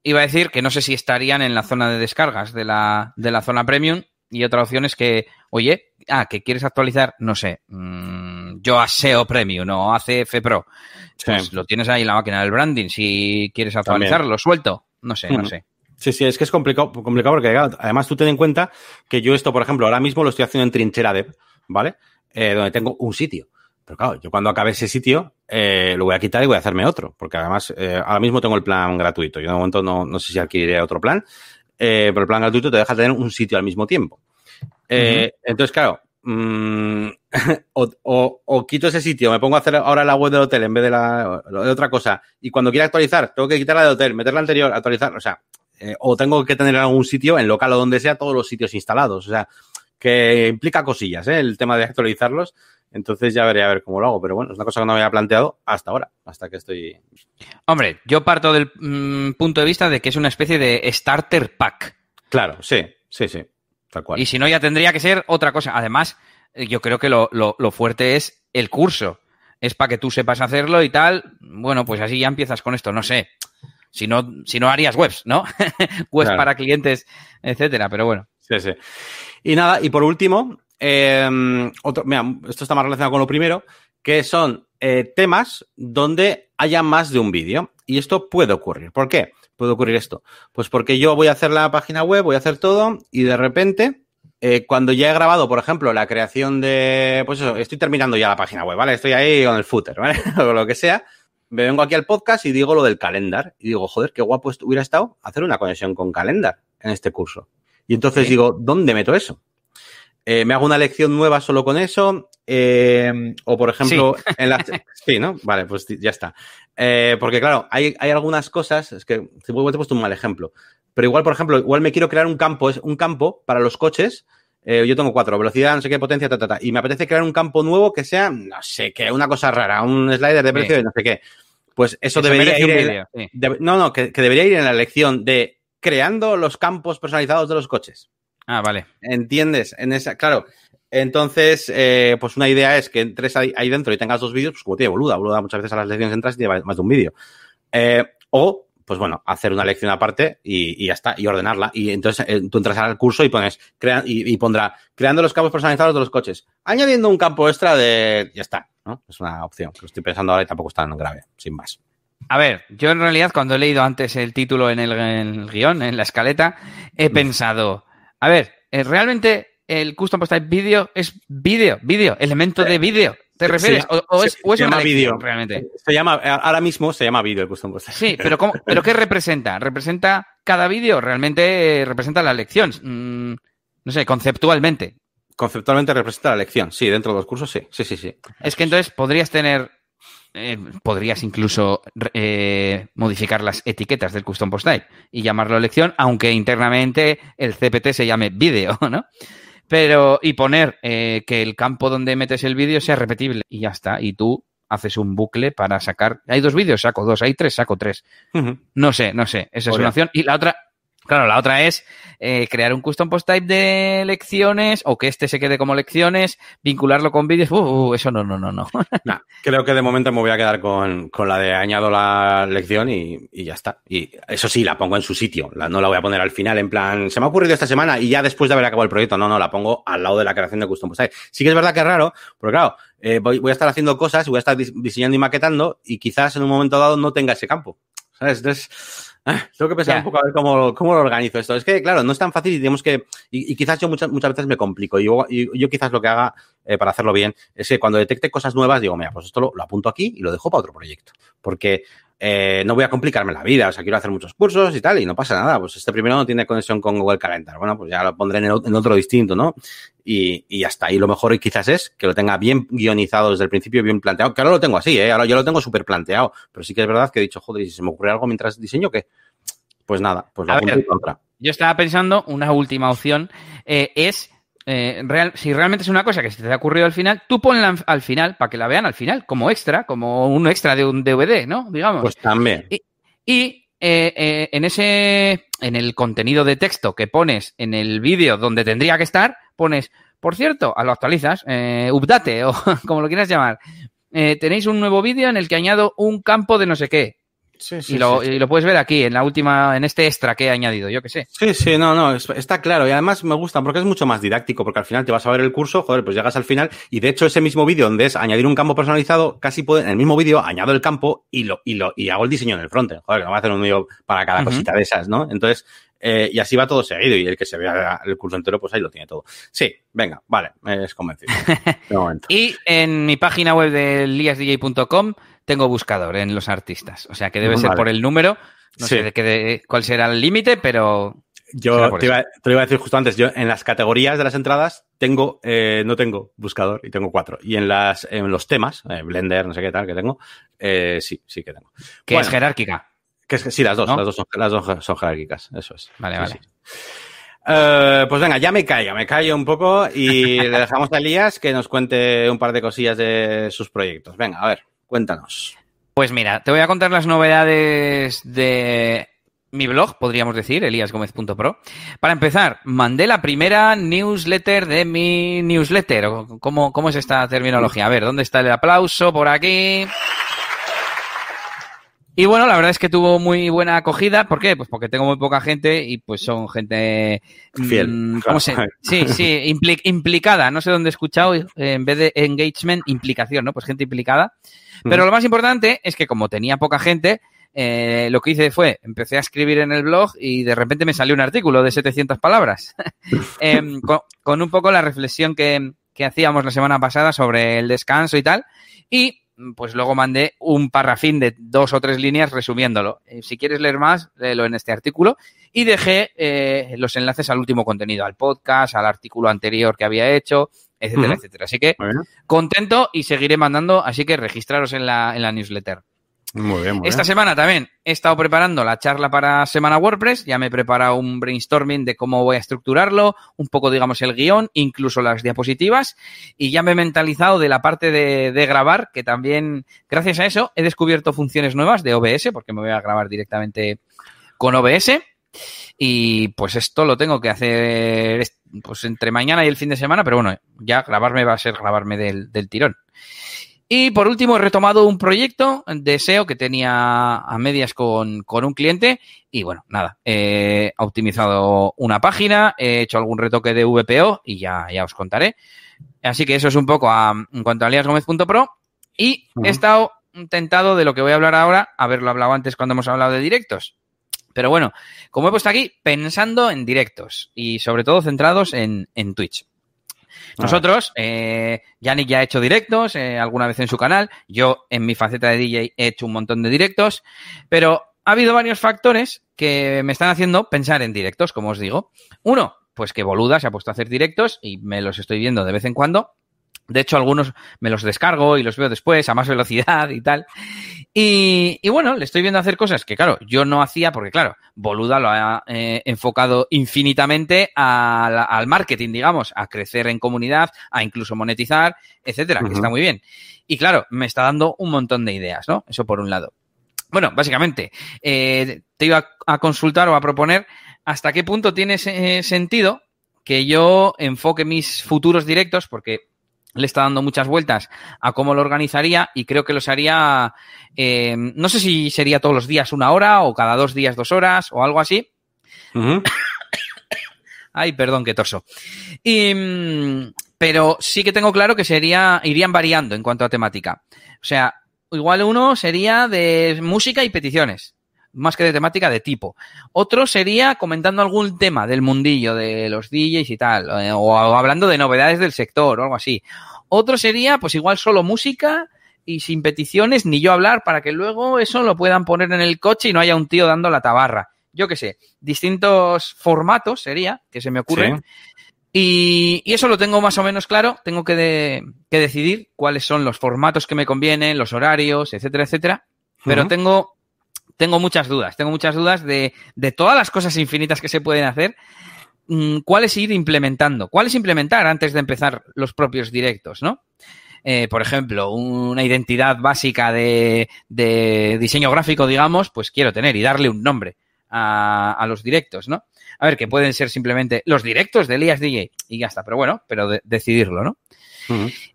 iba a decir que no sé si estarían en la zona de descargas de la, de la zona premium y otra opción es que, oye, ah, que quieres actualizar, no sé, mm, yo a SEO Premium o a CF Pro. Pues lo tienes ahí en la máquina del branding. Si quieres actualizarlo, lo suelto. No sé, no sé. Sí, sí, es que es complicado, complicado porque además tú ten en cuenta que yo esto, por ejemplo, ahora mismo lo estoy haciendo en Trinchera Dev, ¿vale? Eh, donde tengo un sitio. Pero claro, yo cuando acabe ese sitio eh, lo voy a quitar y voy a hacerme otro, porque además eh, ahora mismo tengo el plan gratuito. Yo de momento no, no sé si adquiriré otro plan, eh, pero el plan gratuito te deja tener un sitio al mismo tiempo. Eh, entonces, claro, mm, <laughs> o, quito ese sitio, me pongo a hacer ahora la web del hotel en vez de, la, de otra cosa, y cuando quiera actualizar, tengo que quitarla del hotel, meter la anterior, actualizar, o sea, eh, o tengo que tener algún sitio, en local o donde sea, todos los sitios instalados, o sea, que implica cosillas, ¿eh? el tema de actualizarlos. Entonces ya veré a ver cómo lo hago, pero bueno, es una cosa que no me había planteado hasta ahora, hasta que estoy. Hombre, yo parto del mm, punto de vista de que es una especie de starter pack. Claro, sí, sí, sí, tal cual. Y si no, ya tendría que ser otra cosa. Además, eh, yo creo que lo, lo, fuerte es el curso. Es para que tú sepas hacerlo y tal. Bueno, pues así ya empiezas con esto, no sé. Si no, si no harías webs, ¿no? <laughs> webs para clientes, etcétera, pero bueno. Sí, sí. Y nada, y por último, Em, otro, mira, esto está más relacionado con lo primero, que son eh, temas donde haya más de un vídeo. Y esto puede ocurrir. ¿Por qué puede ocurrir esto? Pues porque yo voy a hacer la página web, voy a hacer todo y de repente, eh, cuando ya he grabado, por ejemplo, la creación de, pues eso, estoy terminando ya la página web, ¿vale? Estoy ahí con el footer, ¿vale? <laughs> o lo que sea. Me vengo aquí al podcast y digo lo del calendar. Y digo, joder, qué guapo hubiera estado hacer una conexión con calendar en este curso. Y entonces digo, ¿dónde meto eso? Eh, me hago una lección nueva solo con eso. Eh, o, por ejemplo, en la. <laughs> Sí, ¿no? Vale, pues ya está. Eh, porque, claro, hay, hay, algunas cosas. Es que te he puesto un mal ejemplo. Pero igual, por ejemplo, igual me quiero crear un campo, es un campo para los coches. yo tengo cuatro, velocidad, no sé qué, potencia, ta, ta, ta. Y me apetece crear un campo nuevo que sea, no sé qué, una cosa rara, un slider de precio de no sé qué. Pues eso, debería ir. no, no, que debería ir en la lección de creando los campos personalizados de los coches. Ah, vale. ¿Entiendes? En esa, claro. Entonces, eh, pues una idea es que entres ahí, dentro y tengas dos vídeos, pues como tiene boluda, boluda, muchas veces a las lecciones entras y tiene más de un vídeo. Eh, o, pues bueno, hacer una lección aparte y, ya está, y ordenarla. Y entonces eh, tú entras al curso y pones, crea, y, pondrá, creando los campos personalizados de los coches, añadiendo un campo extra de, ya está, ¿no? Es una opción que lo estoy pensando ahora y tampoco es tan grave, sin más. A ver, yo en realidad cuando he leído antes el título en el, en el guion, en la escaleta, he mm. pensado, a ver, eh, realmente el custom post type vídeo es vídeo, vídeo, elemento de vídeo. ¿Te refieres? ¿O, es, se llama vídeo realmente? Se llama, ahora mismo se llama vídeo el custom post type. Sí, pero ¿cómo, ¿pero qué representa? ¿Representa cada vídeo? Realmente representa la lección. Mm, no sé, conceptualmente. Conceptualmente representa la lección, sí, dentro de los cursos sí, sí, sí, sí. Es que entonces podrías tener eh, podrías incluso eh, modificar las etiquetas del custom post type y llamarlo lección, aunque internamente el CPT se llame vídeo, ¿no? Pero, y poner eh, que el campo donde metes el vídeo sea repetible y ya está. Y tú haces un bucle para sacar. Hay dos vídeos, saco dos. Hay tres, saco tres. No sé, no sé. Esa es una opción. Y la otra, Claro, la otra es eh, crear un custom post type de lecciones o que este se quede como lecciones, vincularlo con vídeos. Uh, uh, eso no, no, no, no. <laughs> creo que de momento me voy a quedar con, con la de añado la lección y, y, ya está. Y eso sí, la pongo en su sitio. No la voy a poner al final en plan, se me ha ocurrido esta semana y ya después de haber acabado el proyecto. No, no, la pongo al lado de la creación de custom post type. Sí que es verdad que es raro, porque claro, eh, voy, voy, a estar haciendo cosas, voy a estar diseñando y maquetando y quizás en un momento dado no tenga ese campo. ¿Sabes? Entonces Ah, tengo que pensar un poco a ver cómo, cómo, lo organizo esto. Es que, claro, no es tan fácil y tenemos que. Y, y quizás yo muchas, muchas veces me complico. Y yo, y yo quizás lo que haga eh, para hacerlo bien es que cuando detecte cosas nuevas, digo, mira, pues esto lo, lo apunto aquí y lo dejo para otro proyecto. Porque eh, no voy a complicarme la vida. O sea, quiero hacer muchos cursos y tal, y no pasa nada. Pues este primero no tiene conexión con Google Calendar. Bueno, pues ya lo pondré en, el, en otro distinto, ¿no? Y, y está. Y lo mejor quizás es que lo tenga bien guionizado desde el principio, bien planteado. Que ahora lo tengo así, ¿eh? Ahora yo lo tengo súper planteado. Pero sí que es verdad que he dicho, joder, y si se me ocurre algo mientras diseño, ¿qué? Pues nada, pues lo ver, contra. Yo estaba pensando, una última opción eh, es, eh, real, si realmente es una cosa que se te ha ocurrido al final, tú ponla al final para que la vean al final, como extra, como un extra de un DVD, ¿no? Digamos. Pues también. Y, y eh, en ese, en el contenido de texto que pones en el vídeo donde tendría que estar, pones, por cierto, a lo actualizas, update <laughs> o como lo quieras llamar. tenéis un nuevo vídeo en el que añado un campo de no sé qué Sí, sí, y, lo, sí, y, lo, puedes ver aquí, en la última, en este extra que he añadido, yo que sé. Sí, sí, no, no, está claro. Y además me gusta porque es mucho más didáctico, porque al final te vas a ver el curso, joder, pues llegas al final y de hecho ese mismo vídeo donde es añadir un campo personalizado, casi puede, en el mismo vídeo añado el campo y lo, y lo, y hago el diseño en el frontend. Joder, que no voy a hacer un vídeo para cada uh -huh. cosita de esas, ¿no? Entonces, eh, y así va todo seguido y el que se vea el curso entero, pues ahí lo tiene todo. Sí, venga, vale, me es convencido. <laughs> y en mi página web de liasdj.com tengo buscador en los artistas. O sea que debe vale. ser por el número. No sí. sé de qué de, cuál será el límite, pero. Yo te iba, te lo iba a decir justo antes, yo en las categorías de las entradas tengo, eh, no tengo buscador y tengo cuatro. Y en las, en los temas, eh, Blender, no sé qué tal que tengo, eh, sí, sí que tengo. Que bueno, es jerárquica. Que es, sí, las dos, ¿no? las dos, son, las dos son jerárquicas, eso es. Vale, sí, vale. Sí. Uh, pues venga, ya me callo, me callo un poco y le dejamos a Elías que nos cuente un par de cosillas de sus proyectos. Venga, a ver, cuéntanos. Pues mira, te voy a contar las novedades de mi blog, podríamos decir, eliasgomez.pro. Para empezar, mandé la primera newsletter de mi newsletter. ¿Cómo, ¿Cómo es esta terminología? A ver, ¿dónde está el aplauso? Por aquí. Y bueno, la verdad es que tuvo muy buena acogida. ¿Por qué? Pues porque tengo muy poca gente y pues son gente... Fiel. Mmm, ¿cómo se? <laughs> Sí, sí, impli implicada. No sé dónde he escuchado, eh, en vez de engagement, implicación, ¿no? Pues gente implicada. Pero mm. lo más importante es que como tenía poca gente, eh, lo que hice fue, empecé a escribir en el blog y de repente me salió un artículo de 700 palabras. <laughs> eh, con, con, un poco la reflexión que, que hacíamos la semana pasada sobre el descanso y tal. Y pues luego mandé un parrafín de dos o tres líneas resumiéndolo. Eh, si quieres leer más, léelo en este artículo. Y dejé eh, los enlaces al último contenido, al podcast, al artículo anterior que había hecho, etcétera, uh -huh. etcétera. Así que bueno. contento y seguiré mandando, así que registraros en la, en la newsletter. Muy bien, muy Esta bien. semana también he estado preparando la charla para Semana WordPress. Ya me he preparado un brainstorming de cómo voy a estructurarlo, un poco, digamos, el guion, incluso las diapositivas. Y ya me he mentalizado de la parte de, de, grabar, que también, gracias a eso, he descubierto funciones nuevas de OBS, porque me voy a grabar directamente con OBS. Y pues esto lo tengo que hacer pues entre mañana y el fin de semana, pero bueno, ya grabarme va a ser grabarme del, del tirón. Y por último, he retomado un proyecto de SEO que tenía a medias con, con un cliente. Y bueno, nada, he optimizado una página, he hecho algún retoque de VPO y ya, ya os contaré. Así que eso es un poco a, en cuanto a aliasgomez.pro. Y uh -huh. he estado tentado de lo que voy a hablar ahora, haberlo hablado antes cuando hemos hablado de directos. Pero bueno, como he puesto aquí, pensando en directos y sobre todo centrados en, en Twitch. Nosotros, eh, Yannick ya ha hecho directos eh, alguna vez en su canal, yo en mi faceta de DJ he hecho un montón de directos, pero ha habido varios factores que me están haciendo pensar en directos, como os digo. Uno, pues que Boluda se ha puesto a hacer directos y me los estoy viendo de vez en cuando. De hecho, algunos me los descargo y los veo después a más velocidad y tal. Y, y, bueno, le estoy viendo hacer cosas que, claro, yo no hacía porque, claro, Boluda lo ha eh, enfocado infinitamente a la, al marketing, digamos, a crecer en comunidad, a incluso monetizar, etcétera, uh -huh. que está muy bien. Y claro, me está dando un montón de ideas, ¿no? Eso por un lado. Bueno, básicamente, eh, te iba a consultar o a proponer hasta qué punto tiene sentido que yo enfoque mis futuros directos, porque le está dando muchas vueltas a cómo lo organizaría y creo que los haría, eh, no sé si sería todos los días una hora o cada dos días dos horas o algo así. <coughs> Ay, perdón, qué torso. Y, pero sí que tengo claro que sería, irían variando en cuanto a temática. O sea, igual uno sería de música y peticiones más que de temática de tipo. Otro sería comentando algún tema del mundillo, de los DJs y tal, eh, o, hablando de novedades del sector o algo así. Otro sería, pues igual solo música y sin peticiones, ni yo hablar, para que luego eso lo puedan poner en el coche y no haya un tío dando la tabarra. Yo qué sé, distintos formatos sería, que se me ocurren. Y, eso lo tengo más o menos claro. Tengo que, que, decidir cuáles son los formatos que me convienen, los horarios, etcétera, etcétera. Pero tengo tengo muchas dudas. Tengo muchas dudas de, de todas las cosas infinitas que se pueden hacer. Mm, ¿Cuáles ir implementando? ¿Cuáles implementar antes de empezar los propios directos, no? Eh, por ejemplo, una identidad básica de, de, diseño gráfico, digamos, pues quiero tener y darle un nombre a, a, los directos, ¿no? A ver, que pueden ser simplemente los directos de Elías DJ y ya está, pero bueno, pero decidirlo, ¿no?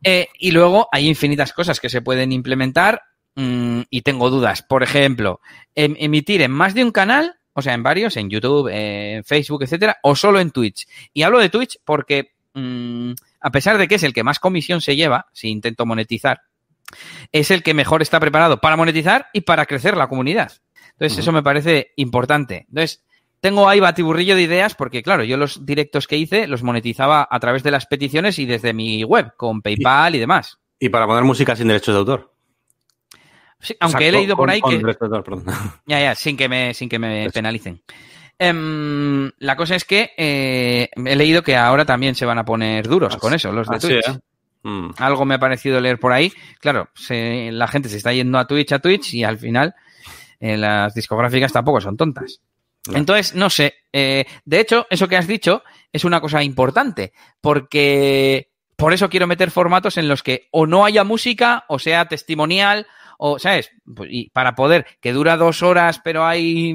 eh, y luego hay infinitas cosas que se pueden implementar Mm, y tengo dudas. Por ejemplo, em, emitir en más de un canal, o sea, en varios, en YouTube, en Facebook, etcétera, o solo en Twitch. Y hablo de Twitch porque, mm, a pesar de que es el que más comisión se lleva, si intento monetizar, es el que mejor está preparado para monetizar y para crecer la comunidad. Entonces, eso me parece importante. Entonces, tengo ahí batiburrillo de ideas porque, claro, yo los directos que hice los monetizaba a través de las peticiones y desde mi web, con PayPal y demás. Y para poner música sin derechos de autor aunque he leído por ahí que. <laughs> ya, ya, sin que me, sin que me penalicen. Em, la cosa es que eh, he leído que ahora también se van a poner duros con eso, los de Twitch. ¿eh? mm. Algo me ha parecido leer por ahí. Claro, la gente se está yendo a Twitch, a Twitch, y al final eh, las discográficas tampoco son tontas. Entonces, no sé. de hecho, eso que has dicho es una cosa importante, porque por eso quiero meter formatos en los que o no haya música, o sea testimonial, o, ¿sabes? Pues, y para poder, que dura dos horas, pero hay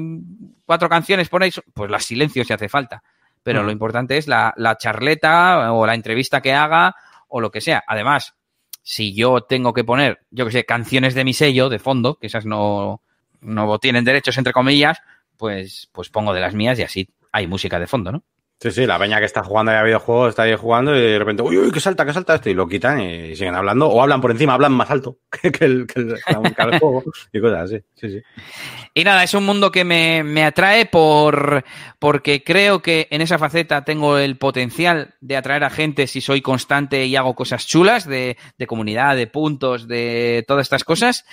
cuatro canciones ahí, pues las silencios si hace falta. Pero lo importante es la, la charleta o la entrevista que haga o lo que sea. Además, si yo tengo que poner, yo que sé, canciones de mi sello de fondo, que esas no, no tienen derechos entre comillas, pues, pues pongo de las mías y así hay música de fondo, ¿no? Sí, sí, la peña que está jugando ya videojuegos está ahí jugando y de repente, uy, uy, que salta, que salta esto, y lo quitan y siguen hablando, o hablan por encima, hablan más alto <laughs> que el, que el, juego y cosas así. Sí, sí. Y nada, es un mundo que me, me, atrae por porque creo que en esa faceta tengo el potencial de atraer a gente si soy constante y hago cosas chulas de, de comunidad, de puntos, de todas estas cosas.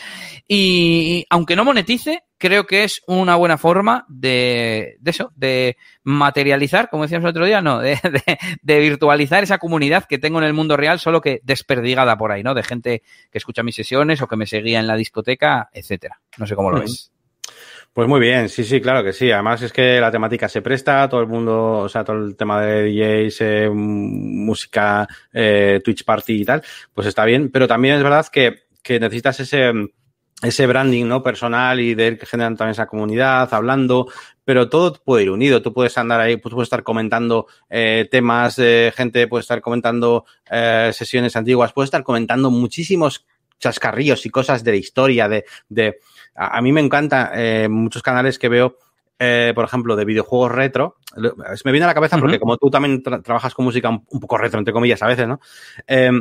Y aunque no monetice, creo que es una buena forma de, de eso, de materializar, como decíamos el otro día, no, de, de, virtualizar esa comunidad que tengo en el mundo real, solo que desperdigada por ahí, ¿no? De gente que escucha mis sesiones o que me seguía en la discoteca, etcétera. No sé cómo lo ves. Pues muy bien, sí, sí, claro que sí. Además es que la temática se presta, todo el mundo, o sea, todo el tema de DJs, eh, música, eh, Twitch Party y tal, pues está bien. Pero también es verdad que, que necesitas ese ese branding no personal y de que generan también esa comunidad, hablando, pero todo puede ir unido. Tú puedes andar ahí, pues puedes estar comentando eh, temas de gente, puedes estar comentando eh, sesiones antiguas, puedes estar comentando muchísimos chascarrillos y cosas de la historia, de, de a, mí me encanta eh, muchos canales que veo, eh, por ejemplo, de videojuegos retro. Me viene a la cabeza porque como tú también trabajas con música un, un, poco retro, entre comillas, a veces, ¿no? Eh,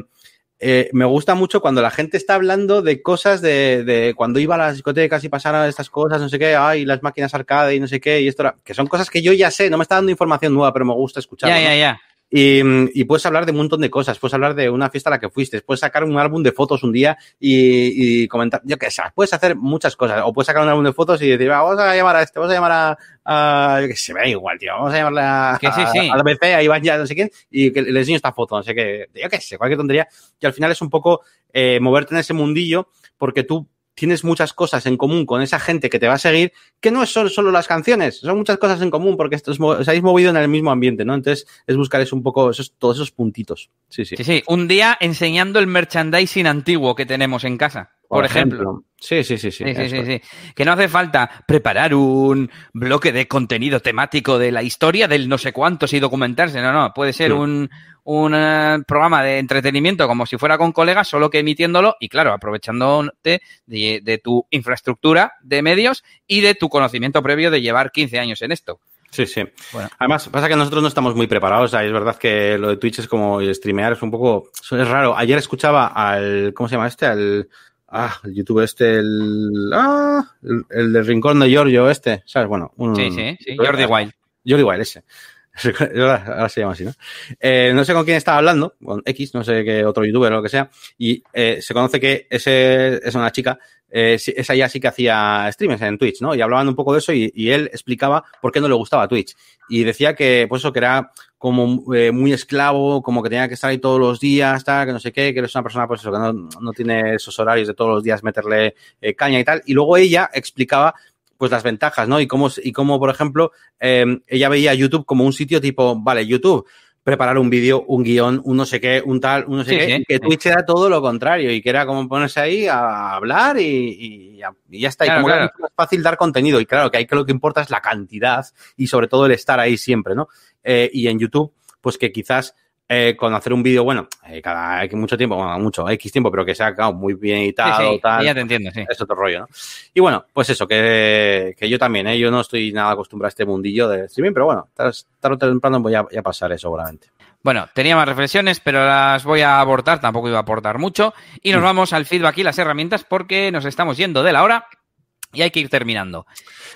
eh, me gusta mucho cuando la gente está hablando de cosas de, de, cuando iba a las discotecas y pasaron estas cosas, no sé qué, ay, las máquinas arcade y no sé qué, y esto, que son cosas que yo ya sé, no me está dando información nueva, pero me gusta escuchar. Ya, ya, ya. Y, y, puedes hablar de un montón de cosas, puedes hablar de una fiesta a la que fuiste, puedes sacar un álbum de fotos un día y, y comentar, yo qué sé, puedes hacer muchas cosas, o puedes sacar un álbum de fotos y decir, vamos a llamar a este, vamos a llamar a, a yo que se ve igual, tío, vamos a llamarle a, que sí, sí. a, la BC, a Iván ya no sé quién, y que le enseño esta foto, no sé qué, yo qué sé, cualquier tontería, y al final es un poco eh, moverte en ese mundillo, porque tú tienes muchas cosas en común con esa gente que te va a seguir, que no es solo, solo las canciones, son muchas cosas en común porque esto es, os habéis movido en el mismo ambiente, ¿no? Entonces es buscar eso un poco, esos, todos esos puntitos. Sí, sí. Sí, sí. Un día enseñando el merchandising antiguo que tenemos en casa, por, ejemplo. Sí, sí, sí, sí. Sí, sí, sí, Que no hace falta preparar un bloque de contenido temático de la historia del no sé cuántos y documentarse. No, no. Puede ser un, un eh, programa de entretenimiento como si fuera con colegas, solo que emitiéndolo y, claro, aprovechándote de, de, tu infraestructura de medios y de tu conocimiento previo de llevar 15 años en esto. Sí, sí. Bueno. Además, pasa que nosotros no estamos muy preparados. es verdad que lo de Twitch es como streamear, es un poco. Es raro. Ayer escuchaba al. ¿Cómo se llama este? Al Ah, el YouTube este, el. Ah, el, el del rincón de Giorgio este, ¿sabes? Bueno, un, Sí, sí, sí, Jordi Wild. Jordi Wild, ese. <laughs> Ahora se llama así, ¿no? Eh, no sé con quién estaba hablando, con X, no sé qué otro youtuber o lo que sea, y eh, se conoce que ese es una chica, eh, esa ya sí que hacía streams en Twitch, ¿no? Y hablaban un poco de eso y, él explicaba por qué no le gustaba Twitch. Y decía que, pues eso, que era como muy esclavo, como que tenía que estar ahí todos los días, tal, que no sé qué, que eres una persona, pues eso, que no, no tiene esos horarios de todos los días meterle caña y tal. Y luego ella explicaba pues las ventajas, ¿no? Y cómo, y cómo por ejemplo, eh, ella veía YouTube como un sitio tipo, vale, YouTube, preparar un vídeo, un guion, un no sé qué, un tal, un no sé sí, qué, sí, que Twitch sí. era todo lo contrario y que era como ponerse ahí a hablar y, y, y ya está. Claro, y como claro. era más fácil dar contenido y claro, que ahí que lo que importa es la cantidad y sobre todo el estar ahí siempre, ¿no? Eh, y en YouTube, pues que quizás eh, con hacer un vídeo, bueno, eh, cada X mucho tiempo, bueno, mucho, X tiempo, pero que sea claro, muy bien editado, sí, sí, tal. Ya te entiendo, sí. Es otro rollo, ¿no? Y bueno, pues eso, que, que yo también, ¿eh? Yo no estoy nada acostumbrado a este mundillo de streaming, pero bueno, tarde o temprano voy a, voy a pasar eso seguramente. Bueno, tenía más reflexiones, pero las voy a abortar, tampoco iba a aportar mucho. Y nos vamos al feedback y las herramientas porque nos estamos yendo de la hora y hay que ir terminando.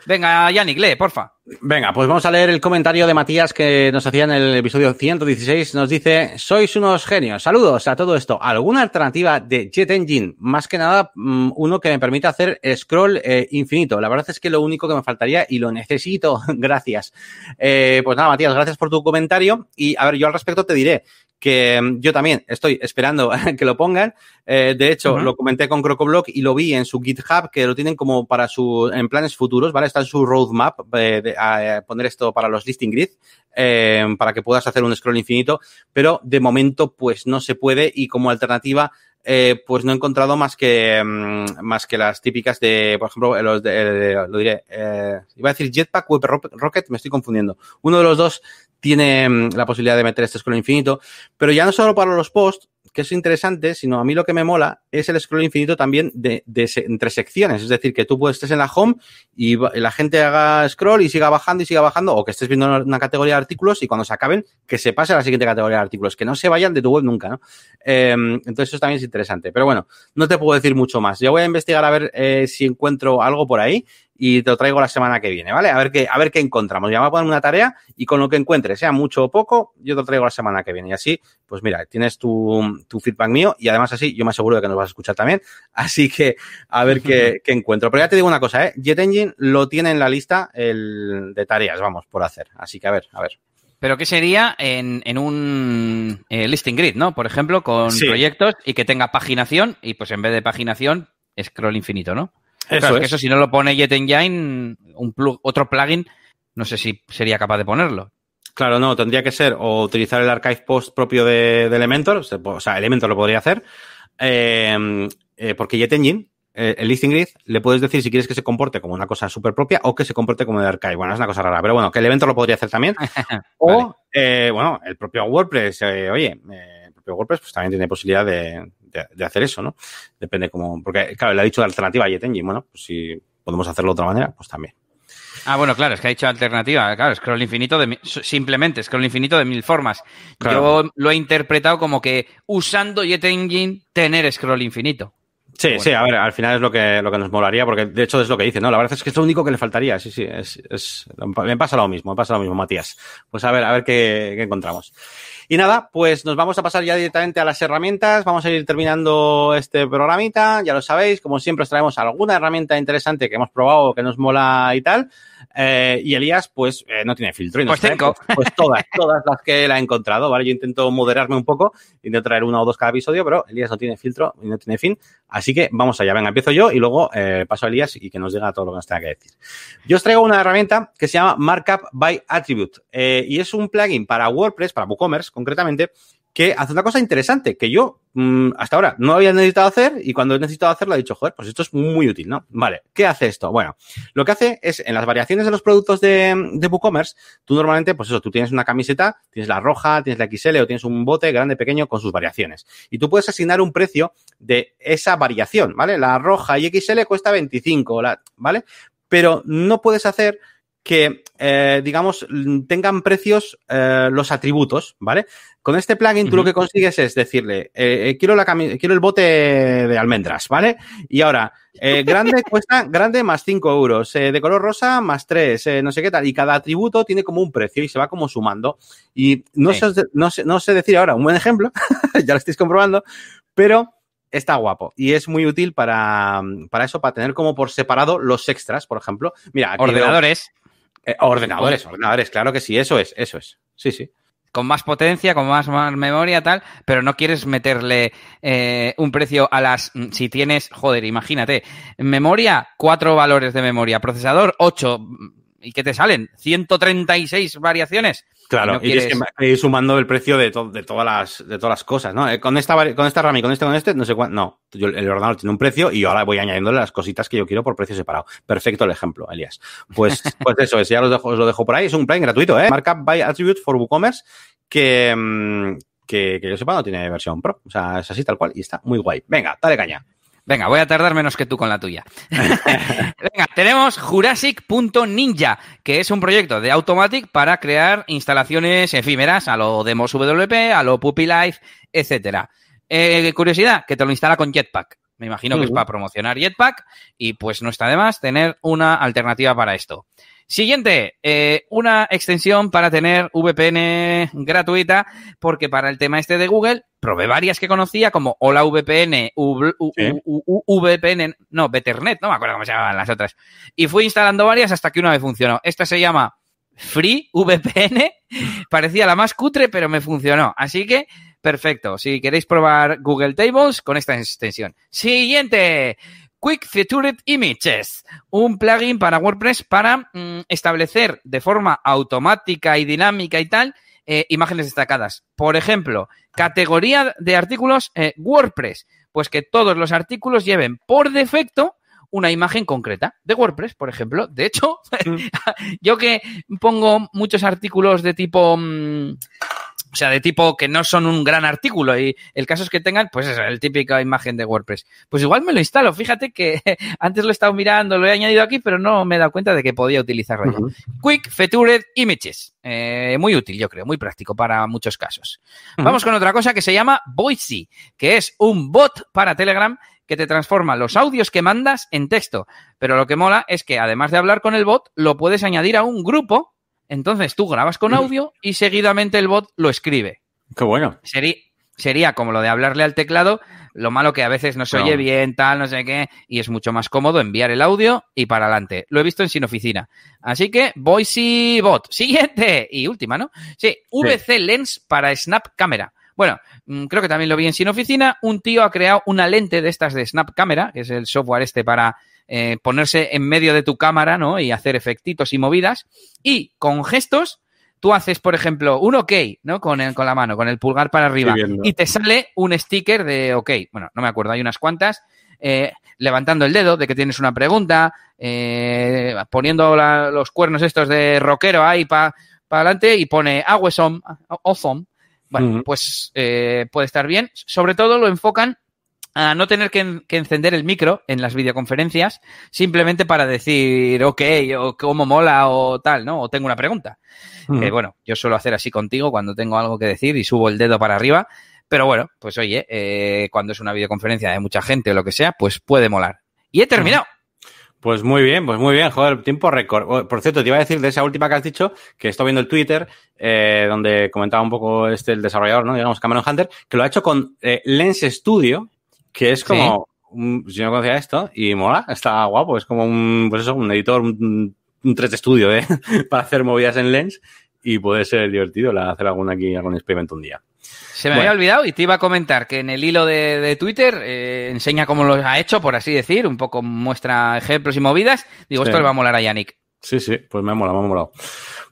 Venga, Yannick, lee, porfa. Venga, pues vamos a leer el comentario de Matías que nos hacía en el episodio 116. Nos dice, sois unos genios. Saludos a todo esto. ¿Alguna alternativa de Jet Engine? Más que nada, uno que me permita hacer scroll eh, infinito. La verdad es que lo único que me faltaría y lo necesito. <laughs> gracias. Eh, pues nada, Matías, gracias por tu comentario. Y a ver, yo al respecto te diré que yo también estoy esperando <laughs> que lo pongan. Eh, de hecho, uh -huh. lo comenté con CrocoBlock y lo vi en su GitHub, que lo tienen como para su, en planes futuros, ¿vale? Está en su roadmap de, a, poner esto para los listing grid, eh, para que puedas hacer un scroll infinito, pero de momento, pues no se puede y como alternativa, eh, pues no he encontrado más que mmm, más que las típicas de, por ejemplo, los de, lo diré, eh, iba a decir Jetpack, Web Rocket, me estoy confundiendo. Uno de los dos tiene mm, la posibilidad de meter este scroll infinito, pero ya no solo para los posts, que es interesante, sino a mí lo que me mola es el scroll infinito también de, de, entre secciones. Es decir, que tú puedes estés en la home y la gente haga scroll y siga bajando y siga bajando, o que estés viendo una categoría de artículos y cuando se acaben, que se pase a la siguiente categoría de artículos, que no se vayan de tu web nunca, ¿no? Eh, entonces eso también es interesante. Pero bueno, no te puedo decir mucho más. Yo voy a investigar a ver eh, si encuentro algo por ahí y te lo traigo la semana que viene, ¿vale? A ver qué, a ver qué encontramos. Ya me voy a poner una tarea y con lo que encuentre, sea mucho o poco, yo te lo traigo la semana que viene. Y así, pues mira, tienes tu, tu feedback mío y además así yo me aseguro de que nos vas a escuchar también. <laughs> Así que a ver qué, qué encuentro. Pero ya te digo una cosa, ¿eh? Jet Engine lo tiene en la lista el de tareas, vamos, por hacer. Así que a ver, a ver. Pero ¿qué sería en, en un eh, listing grid, ¿no? Por ejemplo, con sí. proyectos y que tenga paginación y pues en vez de paginación, scroll infinito, ¿no? Eso, claro, es. que eso si no lo pone Jet Engine, un plug, otro plugin, no sé si sería capaz de ponerlo. Claro, no, tendría que ser o utilizar el archive post propio de, de Elementor, o sea, Elementor lo podría hacer, eh, eh, porque Jet Engine, eh, el listing grid, le puedes decir si quieres que se comporte como una cosa súper propia o que se comporte como de archive. Bueno, es una cosa rara, pero bueno, que Elementor lo podría hacer también. <laughs> o, vale. Eh, bueno, el propio WordPress, oye, el propio WordPress pues también tiene posibilidad de, de, de, hacer eso, ¿no? Depende como, porque claro, le ha dicho la alternativa a Jet Engine, bueno, pues si podemos hacerlo de otra manera, pues también. Ah, bueno, claro, es que ha dicho alternativa. Claro, scroll infinito de simplemente scroll infinito de mil formas. Claro. Yo lo he interpretado como que usando Jet Engine tener scroll infinito. Sí, bueno. sí, a ver, al final es lo que, lo que nos molaría, porque de hecho es lo que dice, ¿no? La verdad es que es lo único que le faltaría, sí, sí, es, es, me pasa lo mismo, me pasa lo mismo, Matías. Pues a ver, a ver qué, qué encontramos. Y nada, pues nos vamos a pasar ya directamente a las herramientas. Vamos a ir terminando este programita. Ya lo sabéis, como siempre os traemos alguna herramienta interesante que hemos probado, que nos mola y tal. Eh, y Elías, pues, eh, no tiene filtro. Y pues tengo. Pues, pues, todas, todas las que él ha encontrado, ¿vale? Yo intento moderarme un poco, intento traer una o dos cada episodio, pero Elías no tiene filtro y no tiene fin. Así que vamos allá. Venga, empiezo yo y luego eh, paso a Elías y que nos diga todo lo que nos tenga que decir. Yo os traigo una herramienta que se llama Markup by Attribute. Eh, y es un plugin para WordPress, para WooCommerce concretamente, que hace una cosa interesante que yo mm, hasta ahora no había necesitado hacer y cuando he necesitado hacerlo he dicho, joder, pues esto es muy útil, ¿no? Vale, ¿qué hace esto? Bueno, lo que hace es en las variaciones de los productos de, de WooCommerce, tú normalmente, pues eso, tú tienes una camiseta, tienes la roja, tienes la XL o tienes un bote grande, pequeño con sus variaciones. Y tú puedes asignar un precio de esa variación, ¿vale? La roja y XL cuesta 25, ¿vale? Pero no puedes hacer que, eh, digamos, tengan precios eh, los atributos, ¿vale? Con este plugin tú lo que consigues es decirle, eh, eh quiero, la quiero el bote de almendras, ¿vale? Y ahora, eh, grande <laughs> cuesta, grande más 5 euros, de color rosa más 3, no sé qué tal. Y cada atributo tiene como un precio y se va como sumando. Y no, sé, no, sé, no sé decir ahora un buen ejemplo, <laughs> ya lo estáis comprobando, pero está guapo y es muy útil para, para eso, para tener como por separado los extras, por ejemplo. Mira, aquí ordenadores. Eh, ordenadores, ordenadores, claro que sí, eso es, eso es. Sí, sí. Con más potencia, con más, más memoria, tal, pero no quieres meterle eh, un precio a las. Mm, si tienes, joder, imagínate, memoria, cuatro valores de memoria, procesador, ocho. ¿Y qué te salen? 136 variaciones. Claro, y, es que ir sumando el precio de, de, todas las, de todas las cosas, ¿no? Eh, con esta, con esta RAM y con este, con este, no sé cuánto. No, el ordenador tiene un precio y ahora voy añadiéndole las cositas que yo quiero por precio separado. Perfecto el ejemplo, Elias. Pues, <laughs> pues eso es, ya os, dejo, os lo dejo por ahí. Es un plugin gratuito, ¿eh? Markup by Attribute for WooCommerce que, mm, que, que yo sepa no tiene versión Pro. O sea, es así tal cual y está muy guay. Venga, dale caña. Venga, voy a tardar menos que tú con la tuya. <laughs> Venga, tenemos Jurassic.ninja, que es un proyecto de Automatic para crear instalaciones efímeras a lo Demos WP, a lo Puppy Life, etcétera. Eh, curiosidad, que te lo instala con Jetpack. Me imagino que es para promocionar Jetpack y pues no está de más tener una alternativa para esto. Siguiente, eh, una extensión para tener VPN gratuita, porque para el tema este de Google, probé varias que conocía, como Hola VPN, VPN, no, Betternet, no me acuerdo cómo se llamaban las otras. Y fui instalando varias hasta que una vez funcionó. Esta se llama Free VPN, <laughs> parecía la más cutre, pero me funcionó. Así que, perfecto. Si queréis probar Google Tables con esta extensión. Siguiente. Quick Featured Images, un plugin para WordPress para mm, establecer de forma automática y dinámica y tal eh, imágenes destacadas. Por ejemplo, categoría de artículos eh, WordPress, pues que todos los artículos lleven por defecto una imagen concreta de WordPress, por ejemplo. De hecho, mm. <laughs> yo que pongo muchos artículos de tipo... Mm, o sea, de tipo que no son un gran artículo y el caso es que tengan, pues esa, el típica imagen de WordPress. Pues igual me lo instalo. Fíjate que <laughs> antes lo he estado mirando, lo he añadido aquí, pero no me he dado cuenta de que podía utilizarlo ya. Quick Featured Images. Eh, muy útil, yo creo, muy práctico para muchos casos. Vamos con otra cosa que se llama Voicey, que es un bot para Telegram que te transforma los audios que mandas en texto. Pero lo que mola es que además de hablar con el bot, lo puedes añadir a un grupo entonces tú grabas con audio y seguidamente el bot lo escribe. Qué bueno. Sería, sería como lo de hablarle al teclado, lo malo que a veces no se oye bien, tal, no sé qué, y es mucho más cómodo enviar el audio y para adelante. Lo he visto en Sin Oficina. Así que, Voice Bot. <laughs> Siguiente y última, ¿no? Sí, VC Lens para Snap Camera. Bueno, mm, creo que también lo vi en Sin Oficina. Un tío ha creado una lente de estas de Snap Camera, que es el software este para eh, ponerse en medio de tu cámara, ¿no? Y hacer efectitos y movidas. Y con gestos, tú haces, por ejemplo, un OK, ¿no? Con, con la mano, con el pulgar para arriba. Y te sale un sticker de OK. Bueno, no me acuerdo, hay unas cuantas. Eh, levantando el dedo de que tienes una pregunta, eh, poniendo los cuernos estos de rockero ahí para adelante y pone awesome, awesome. Bueno, pues puede estar bien. Sobre todo lo enfocan a no tener que, encender el micro en las videoconferencias simplemente para decir, ok, o cómo mola o tal, ¿no? O tengo una pregunta. Que bueno, yo suelo hacer así contigo cuando tengo algo que decir y subo el dedo para arriba. Pero bueno, pues oye, eh, cuando es una videoconferencia de mucha gente o lo que sea, pues puede molar. Y he terminado. Pues muy bien, pues muy bien, joder, tiempo récord. Oh, por cierto, te iba a decir de esa última que has dicho, que estoy viendo el Twitter, eh, donde comentaba un poco este el desarrollador, ¿no? Digamos, Cameron Hunter, que lo ha hecho con eh, Lens Studio, que es como, si no conocía esto, y mola, está guapo, es como un, pues eso, un editor, un, 3 de estudio, ¿eh? <laughs> para hacer movidas en Lens y puede ser divertido hacer algún aquí, algún experimento un día. Se me había olvidado y te iba a comentar que en el hilo de, Twitter eh, enseña cómo lo ha hecho, por así decir, un poco muestra ejemplos y movidas. Digo, esto le va a molar a Yannick. Sí, sí, pues me ha molado, me ha molado.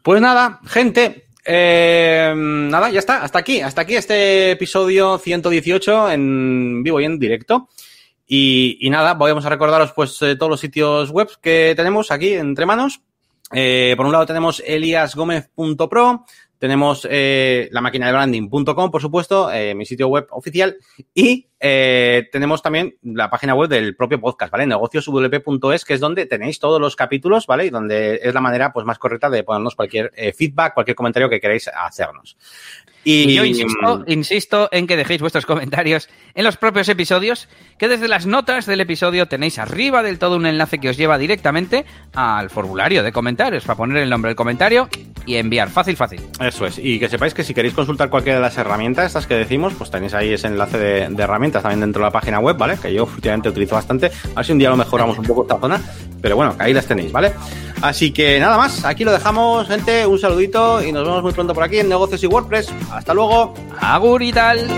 Pues nada, gente, Eh, nada, ya está, hasta aquí, hasta aquí este episodio 118 en vivo y en directo. Y, y nada, vamos a recordaros pues eh, todos los sitios web que tenemos aquí entre manos. Eh, por un lado tenemos eliasgomez.pro, tenemos eh, la máquina de branding.com, por supuesto, mi sitio web oficial. Y eh, tenemos también la página web del propio podcast, ¿vale? negocioswp.es, que es donde tenéis todos los capítulos, ¿vale? Y donde es la manera pues más correcta de ponernos cualquier eh, feedback, cualquier comentario que queráis hacernos. Y, y yo insisto, insisto en que dejéis vuestros comentarios en los propios episodios, que desde las notas del episodio tenéis arriba del todo un enlace que os lleva directamente al formulario de comentarios para poner el nombre del comentario y enviar. Fácil, fácil. Eso es. Y que sepáis que si queréis consultar cualquiera de las herramientas, estas que decimos, pues tenéis ahí ese enlace de, de también dentro de la página web, ¿vale? Que yo últimamente utilizo bastante. A ver si un día lo mejoramos un poco esta zona. Pero bueno, ahí las tenéis, ¿vale? Así que nada más, aquí lo dejamos, gente. Un saludito y nos vemos muy pronto por aquí en Negocios y WordPress. Hasta luego. Agur y tal.